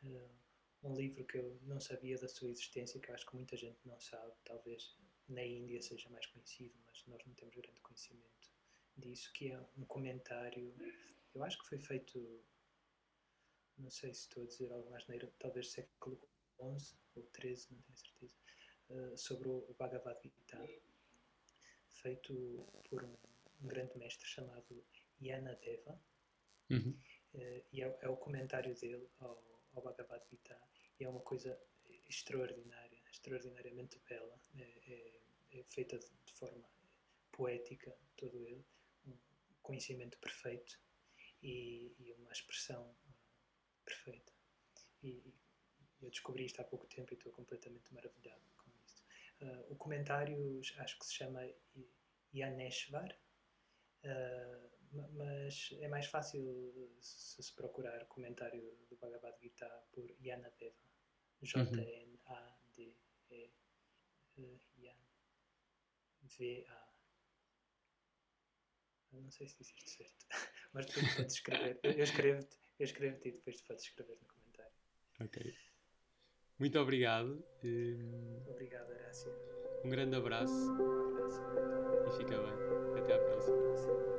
Uh, um livro que eu não sabia da sua existência, que acho que muita gente não sabe, talvez na Índia seja mais conhecido, mas nós não temos grande conhecimento disso, que é um comentário, eu acho que foi feito, não sei se estou a dizer algo mais neiro, talvez século XI ou XIII, não tenho certeza, uh, sobre o Bhagavad Gita, feito por um, um grande mestre chamado Yanadeva, Uhum. Uh, e é, é, o comentário dele ao, ao Bhagavad Gita e é uma coisa extraordinária, extraordinariamente bela, é, é, é feita de, de, forma poética, todo ele, um conhecimento perfeito e, e uma expressão uh, perfeita. E, eu descobri isto há pouco tempo e estou completamente maravilhado. Uh, o comentário acho que se chama Yaneshvar. Uh, mas é mais fácil se, se procurar comentário do Bhagavad Gita por Yanadeva. J-N-A-D-E Yan V-A. Não sei se disse isto certo. Mas depois podes escrever. Eu escrevo-te eu escrevo e depois podes escrever no comentário. Ok. Muito obrigado. Obrigado, Horácio. Um grande abraço. Um abraço. E fica bem. Até à próxima.